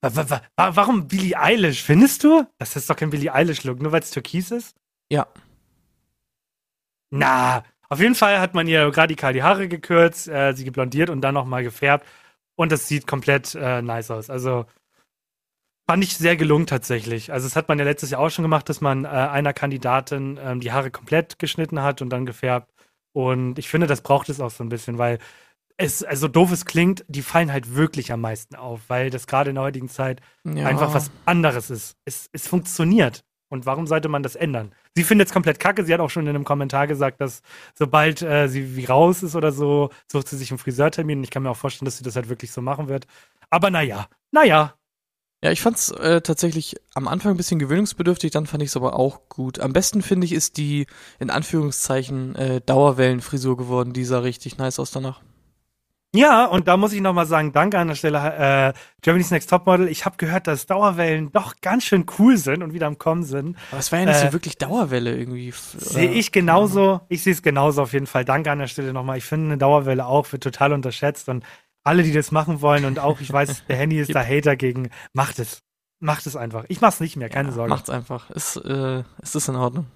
Wa- Warum Billie Eilish? Findest du? Das ist doch kein Billie Eilish-Look, nur weil es türkis ist? Ja. Na, auf jeden Fall hat man ihr radikal die Haare gekürzt, äh, sie geblondiert und dann nochmal gefärbt. Und das sieht komplett äh, nice aus. Also fand ich sehr gelungen tatsächlich. Also das hat man ja letztes Jahr auch schon gemacht, dass man äh, einer Kandidatin ähm, die Haare komplett geschnitten hat und dann gefärbt. Und ich finde, das braucht es auch so ein bisschen, weil es, also doof es klingt, die fallen halt wirklich am meisten auf, weil das gerade in der heutigen Zeit Ja. einfach was anderes ist. Es, es funktioniert. Und warum sollte man das ändern? Sie findet es komplett kacke. Sie hat auch schon in einem Kommentar gesagt, dass sobald äh, sie wie raus ist oder so, sucht sie sich einen Friseurtermin. Und ich kann mir auch vorstellen, dass sie das halt wirklich so machen wird. Aber naja, naja. Ja, ich fand's äh, tatsächlich am Anfang ein bisschen gewöhnungsbedürftig, dann fand ich es aber auch gut. Am besten finde ich ist die in Anführungszeichen äh, Dauerwellenfrisur geworden, die sah richtig nice aus danach. Ja, und da muss ich nochmal sagen, danke an der Stelle, äh, Germany's Next Topmodel. Ich habe gehört, dass Dauerwellen doch ganz schön cool sind und wieder am Kommen sind. Aber es war ja nicht Äh, so wirklich Dauerwelle irgendwie. Sehe oder- ich genauso. Ich sehe es genauso auf jeden Fall. Danke an der Stelle nochmal. Ich finde eine Dauerwelle auch wird total unterschätzt und alle, die das machen wollen und auch, ich weiß, der Handy ist [LAUGHS] da Hater gegen, macht es. Macht es einfach. Ich mach's nicht mehr, keine ja, Sorge. Macht's einfach. Ist, äh, ist das in Ordnung.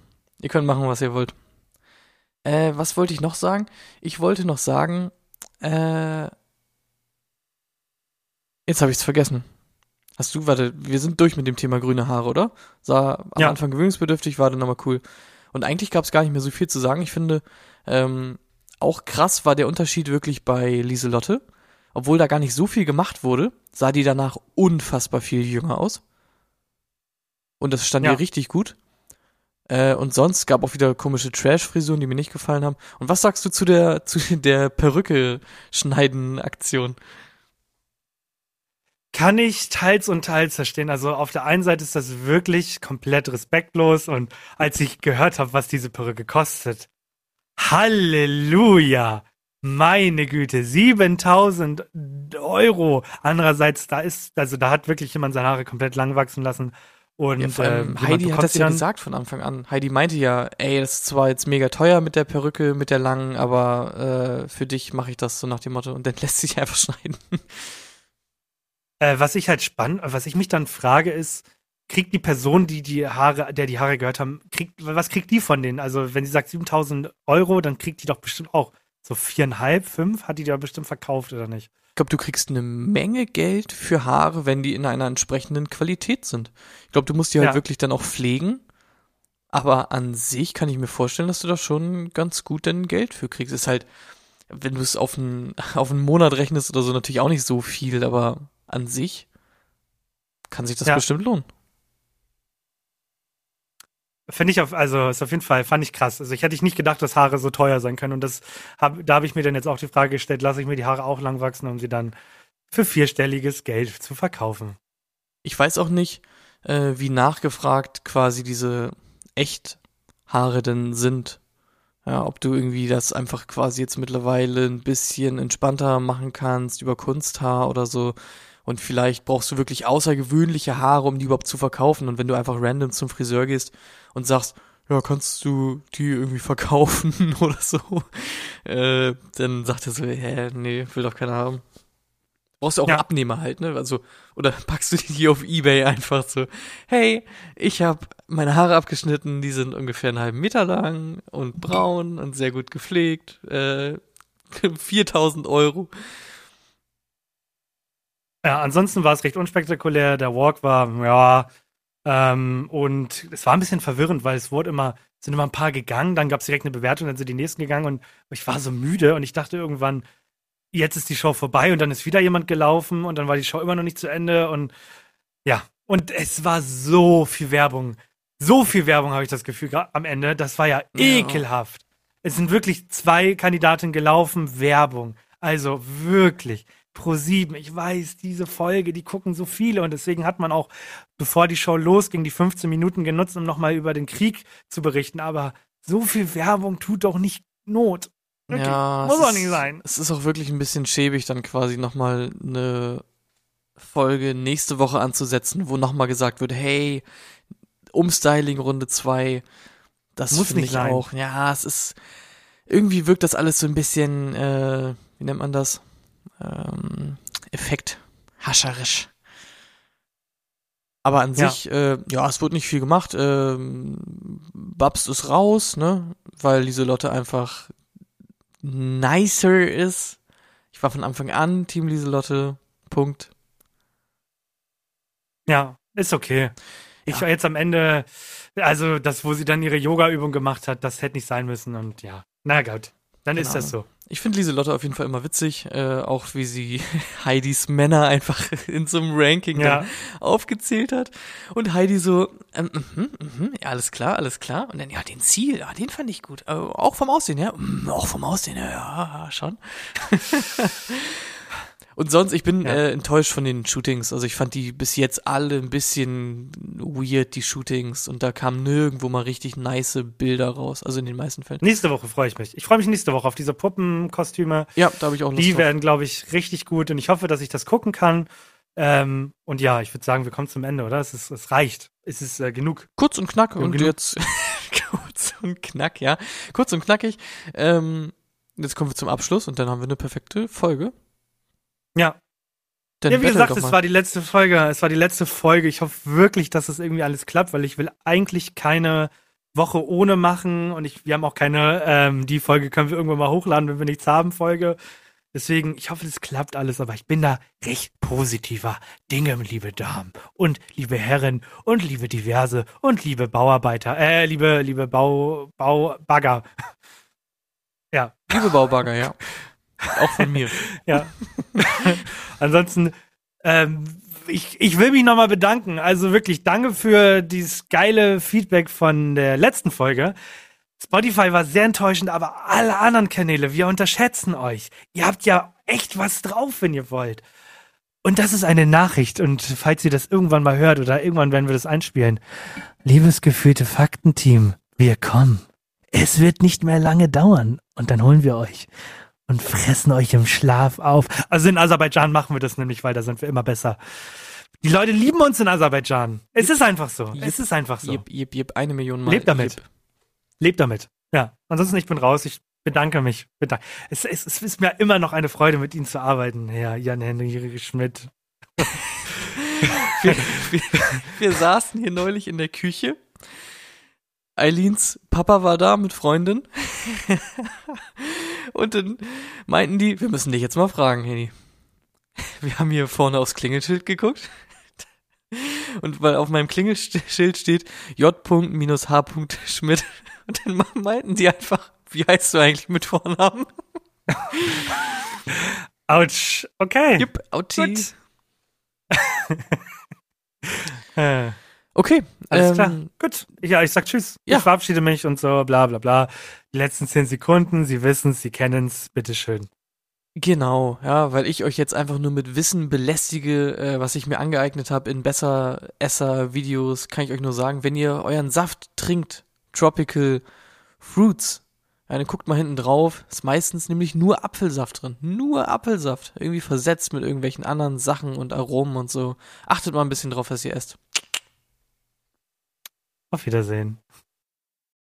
Ihr könnt machen, was ihr wollt. Äh, was wollte ich noch sagen? Ich wollte noch sagen, äh, jetzt habe ich's vergessen. Hast du, warte, wir sind durch mit dem Thema grüne Haare, oder? Sah am Ja. Anfang gewöhnungsbedürftig, war dann aber cool. Und eigentlich gab's gar nicht mehr so viel zu sagen. Ich finde, ähm, auch krass war der Unterschied wirklich bei Lieselotte. Obwohl da gar nicht so viel gemacht wurde, sah die danach unfassbar viel jünger aus. Und das stand Ja. ihr richtig gut. Äh, und sonst gab auch wieder komische Trash-Frisuren, die mir nicht gefallen haben. Und was sagst du zu der, [LAUGHS] zu der Perücke schneiden Aktion? Kann ich teils und teils verstehen. Also auf der einen Seite ist das wirklich komplett respektlos und als ich gehört habe, was diese Perücke kostet, Halleluja! Meine Güte, 7000 Euro. Andererseits, da ist, also da hat wirklich jemand seine Haare komplett lang wachsen lassen. Und Ja, vor allem äh, jemand Heidi hat das ja gesagt von Anfang an. Heidi meinte ja, ey, das ist zwar jetzt mega teuer mit der Perücke, mit der langen, aber äh, für dich mache ich das so nach dem Motto. Und dann [LAUGHS] lässt sich einfach schneiden. Äh, was ich halt spannend, was ich mich dann frage, ist, kriegt die Person, die die Haare, der die Haare gehört haben, kriegt, was kriegt die von denen? Also, wenn sie sagt 7000 Euro, dann kriegt die doch bestimmt auch so viereinhalb, fünf, hat die da bestimmt verkauft oder nicht? Ich glaube, du kriegst eine Menge Geld für Haare, wenn die in einer entsprechenden Qualität sind. Ich glaube, du musst die halt Ja. wirklich dann auch pflegen. Aber an sich kann ich mir vorstellen, dass du da schon ganz gut dein Geld für kriegst. Ist halt, wenn du es auf einen, [LAUGHS] auf einen Monat rechnest oder so, natürlich auch nicht so viel, aber an sich kann sich das Ja. bestimmt lohnen. Finde ich auf, also ist auf jeden Fall, fand ich krass. Also ich hätte ich nicht gedacht, dass Haare so teuer sein können. Und das hab, da habe ich mir dann jetzt auch die Frage gestellt, lasse ich mir die Haare auch lang wachsen, um sie dann für vierstelliges Geld zu verkaufen. Ich weiß auch nicht, äh, wie nachgefragt quasi diese Echthaare denn sind. Ja, ob du irgendwie das einfach quasi jetzt mittlerweile ein bisschen entspannter machen kannst über Kunsthaar oder so. Und vielleicht brauchst du wirklich außergewöhnliche Haare, um die überhaupt zu verkaufen. Und wenn du einfach random zum Friseur gehst und sagst, ja, kannst du die irgendwie verkaufen [LAUGHS] oder so, äh, dann sagt er so, hä, nee, will doch keiner haben. Brauchst du auch Ja. einen Abnehmer halt, ne? Also, oder [LAUGHS] packst du die auf Ebay einfach so, hey, ich habe meine Haare abgeschnitten, die sind ungefähr einen halben Meter lang und braun und sehr gut gepflegt, äh, [LAUGHS] 4000 Euro. Ja, ansonsten war es recht unspektakulär. Der Walk war, ja, ähm, und es war ein bisschen verwirrend, weil es wurde immer, es sind immer ein paar gegangen, dann gab es direkt eine Bewertung, dann sind die nächsten gegangen und ich war so müde und ich dachte irgendwann, jetzt ist die Show vorbei und dann ist wieder jemand gelaufen und dann war die Show immer noch nicht zu Ende und ja, und es war so viel Werbung. So viel Werbung habe ich das Gefühl am Ende. Das war ja Ja. ekelhaft. Es sind wirklich zwei Kandidatinnen gelaufen, Werbung. Also wirklich. Pro sieben, ich weiß, diese Folge, die gucken so viele und deswegen hat man auch, bevor die Show losging, die 15 Minuten genutzt, um nochmal über den Krieg zu berichten. Aber so viel Werbung tut doch nicht Not. Wirklich. Ja, Muss auch nicht sein. Es ist auch wirklich ein bisschen schäbig, dann quasi nochmal eine Folge nächste Woche anzusetzen, wo nochmal gesagt wird, hey, Umstyling Runde 2, das Muss nicht ich sein. auch. Ja, es ist, irgendwie wirkt das alles so ein bisschen, äh, wie nennt man das? Ähm, Effekt, hascherisch. Aber an Ja. sich, äh, ja, es wurde nicht viel gemacht. Ähm, Babs ist raus, ne? Weil Lieselotte einfach nicer ist. Ich war von Anfang an Team Lieselotte. Punkt. Ja, ist okay. Ich Ja. war jetzt am Ende, also das, wo sie dann ihre Yoga-Übung gemacht hat, das hätte nicht sein müssen und ja, na gut, dann Keine ist das so. Ich finde Lieselotte auf jeden Fall immer witzig, äh, auch wie sie [LAUGHS] Heidis Männer einfach [LAUGHS] in so einem Ranking Ja, aufgezählt hat. Und Heidi so, ähm, mhm, mhm, ja, alles klar, alles klar. Und dann, ja, den Ziel, ja, den fand ich gut. Äh, auch vom Aussehen, ja. Mm, auch vom Aussehen, ja, ja, schon. [LAUGHS] Und sonst, ich bin Ja. äh, enttäuscht von den Shootings. Also ich fand die bis jetzt alle ein bisschen weird, die Shootings. Und da kamen nirgendwo mal richtig nice Bilder raus. Also in den meisten Fällen. nächste Woche freue ich mich. Ich freue mich nächste Woche auf diese Puppenkostüme. Ja, da habe ich auch Lust Die drauf. werden, glaube ich, richtig gut und ich hoffe, dass ich das gucken kann. Ähm, und ja, ich würde sagen, wir kommen zum Ende, oder? Es, ist, es reicht. Es ist äh, genug. Kurz und knack und genug. jetzt [LAUGHS] kurz und knack, ja. Kurz und knackig. Ähm, jetzt kommen wir zum Abschluss und dann haben wir eine perfekte Folge. Ja. Dann ja, wie gesagt, es war die letzte Folge. Es war die letzte Folge. Ich hoffe wirklich, dass es irgendwie alles klappt, weil ich will eigentlich keine Woche ohne machen und ich, wir haben auch keine, ähm, die Folge können wir irgendwann mal hochladen, wenn wir nichts haben, Folge. Deswegen, ich hoffe, das klappt alles, aber ich bin da recht positiver Dinge, liebe Damen und liebe Herren und liebe Diverse und liebe Bauarbeiter, äh, liebe, liebe Bau, Baubagger. [LAUGHS] ja, Liebe Baubagger, ja. Auch von mir. [LAUGHS] ja. Ansonsten, ähm, ich, ich will mich nochmal bedanken. Also wirklich, danke für dieses geile Feedback von der letzten Folge. Spotify war sehr enttäuschend, aber alle anderen Kanäle, wir unterschätzen euch. Ihr habt ja echt was drauf, wenn ihr wollt. Und das ist eine Nachricht. Und falls ihr das irgendwann mal hört oder irgendwann werden wir das einspielen. Liebes gefühlte Faktenteam, wir kommen. Es wird nicht mehr lange dauern. Und dann holen wir euch und fressen euch im Schlaf auf. Also in Aserbaidschan machen wir das nämlich, weil da sind wir immer besser. Die Leute lieben uns in Aserbaidschan. Es ist einfach so. Es ist einfach so. Jip, jip, jip, eine Million Mal. Lebt damit. Jip. Lebt damit. Ja. Ansonsten, ich bin raus. Ich bedanke mich. Bedanke. Es, es, es ist mir immer noch eine Freude, mit Ihnen zu arbeiten, Herr Jan-Henry Schmidt. [LAUGHS] Wir, wir, wir saßen hier neulich in der Küche. Eileens Papa war da mit Freundin. Und dann meinten die, wir müssen dich jetzt mal fragen, Henny. [LAUGHS] Wir haben hier vorne aufs Klingelschild geguckt. [LAUGHS] Und weil auf meinem Klingelschild steht J.-H. Schmidt. [LAUGHS] Und dann meinten die einfach, wie heißt du eigentlich mit Vornamen? Autsch. Okay. Jip, Auti. Gut. Okay. alles ähm, klar. Gut. Ja, ich sag Tschüss. ja. Ich verabschiede mich und so, bla bla bla. Die letzten zehn Sekunden, Sie wissen's, Sie kennen's. Bitteschön. Genau, ja, weil ich euch jetzt einfach nur mit Wissen belästige, äh, was ich mir angeeignet habe in besser Esser Videos, kann ich euch nur sagen, wenn ihr euren Saft trinkt, Tropical Fruits, ja, dann guckt mal hinten drauf, ist meistens nämlich nur Apfelsaft drin, nur Apfelsaft, irgendwie versetzt mit irgendwelchen anderen Sachen und Aromen und so. Achtet mal ein bisschen drauf, was ihr esst. Auf Wiedersehen.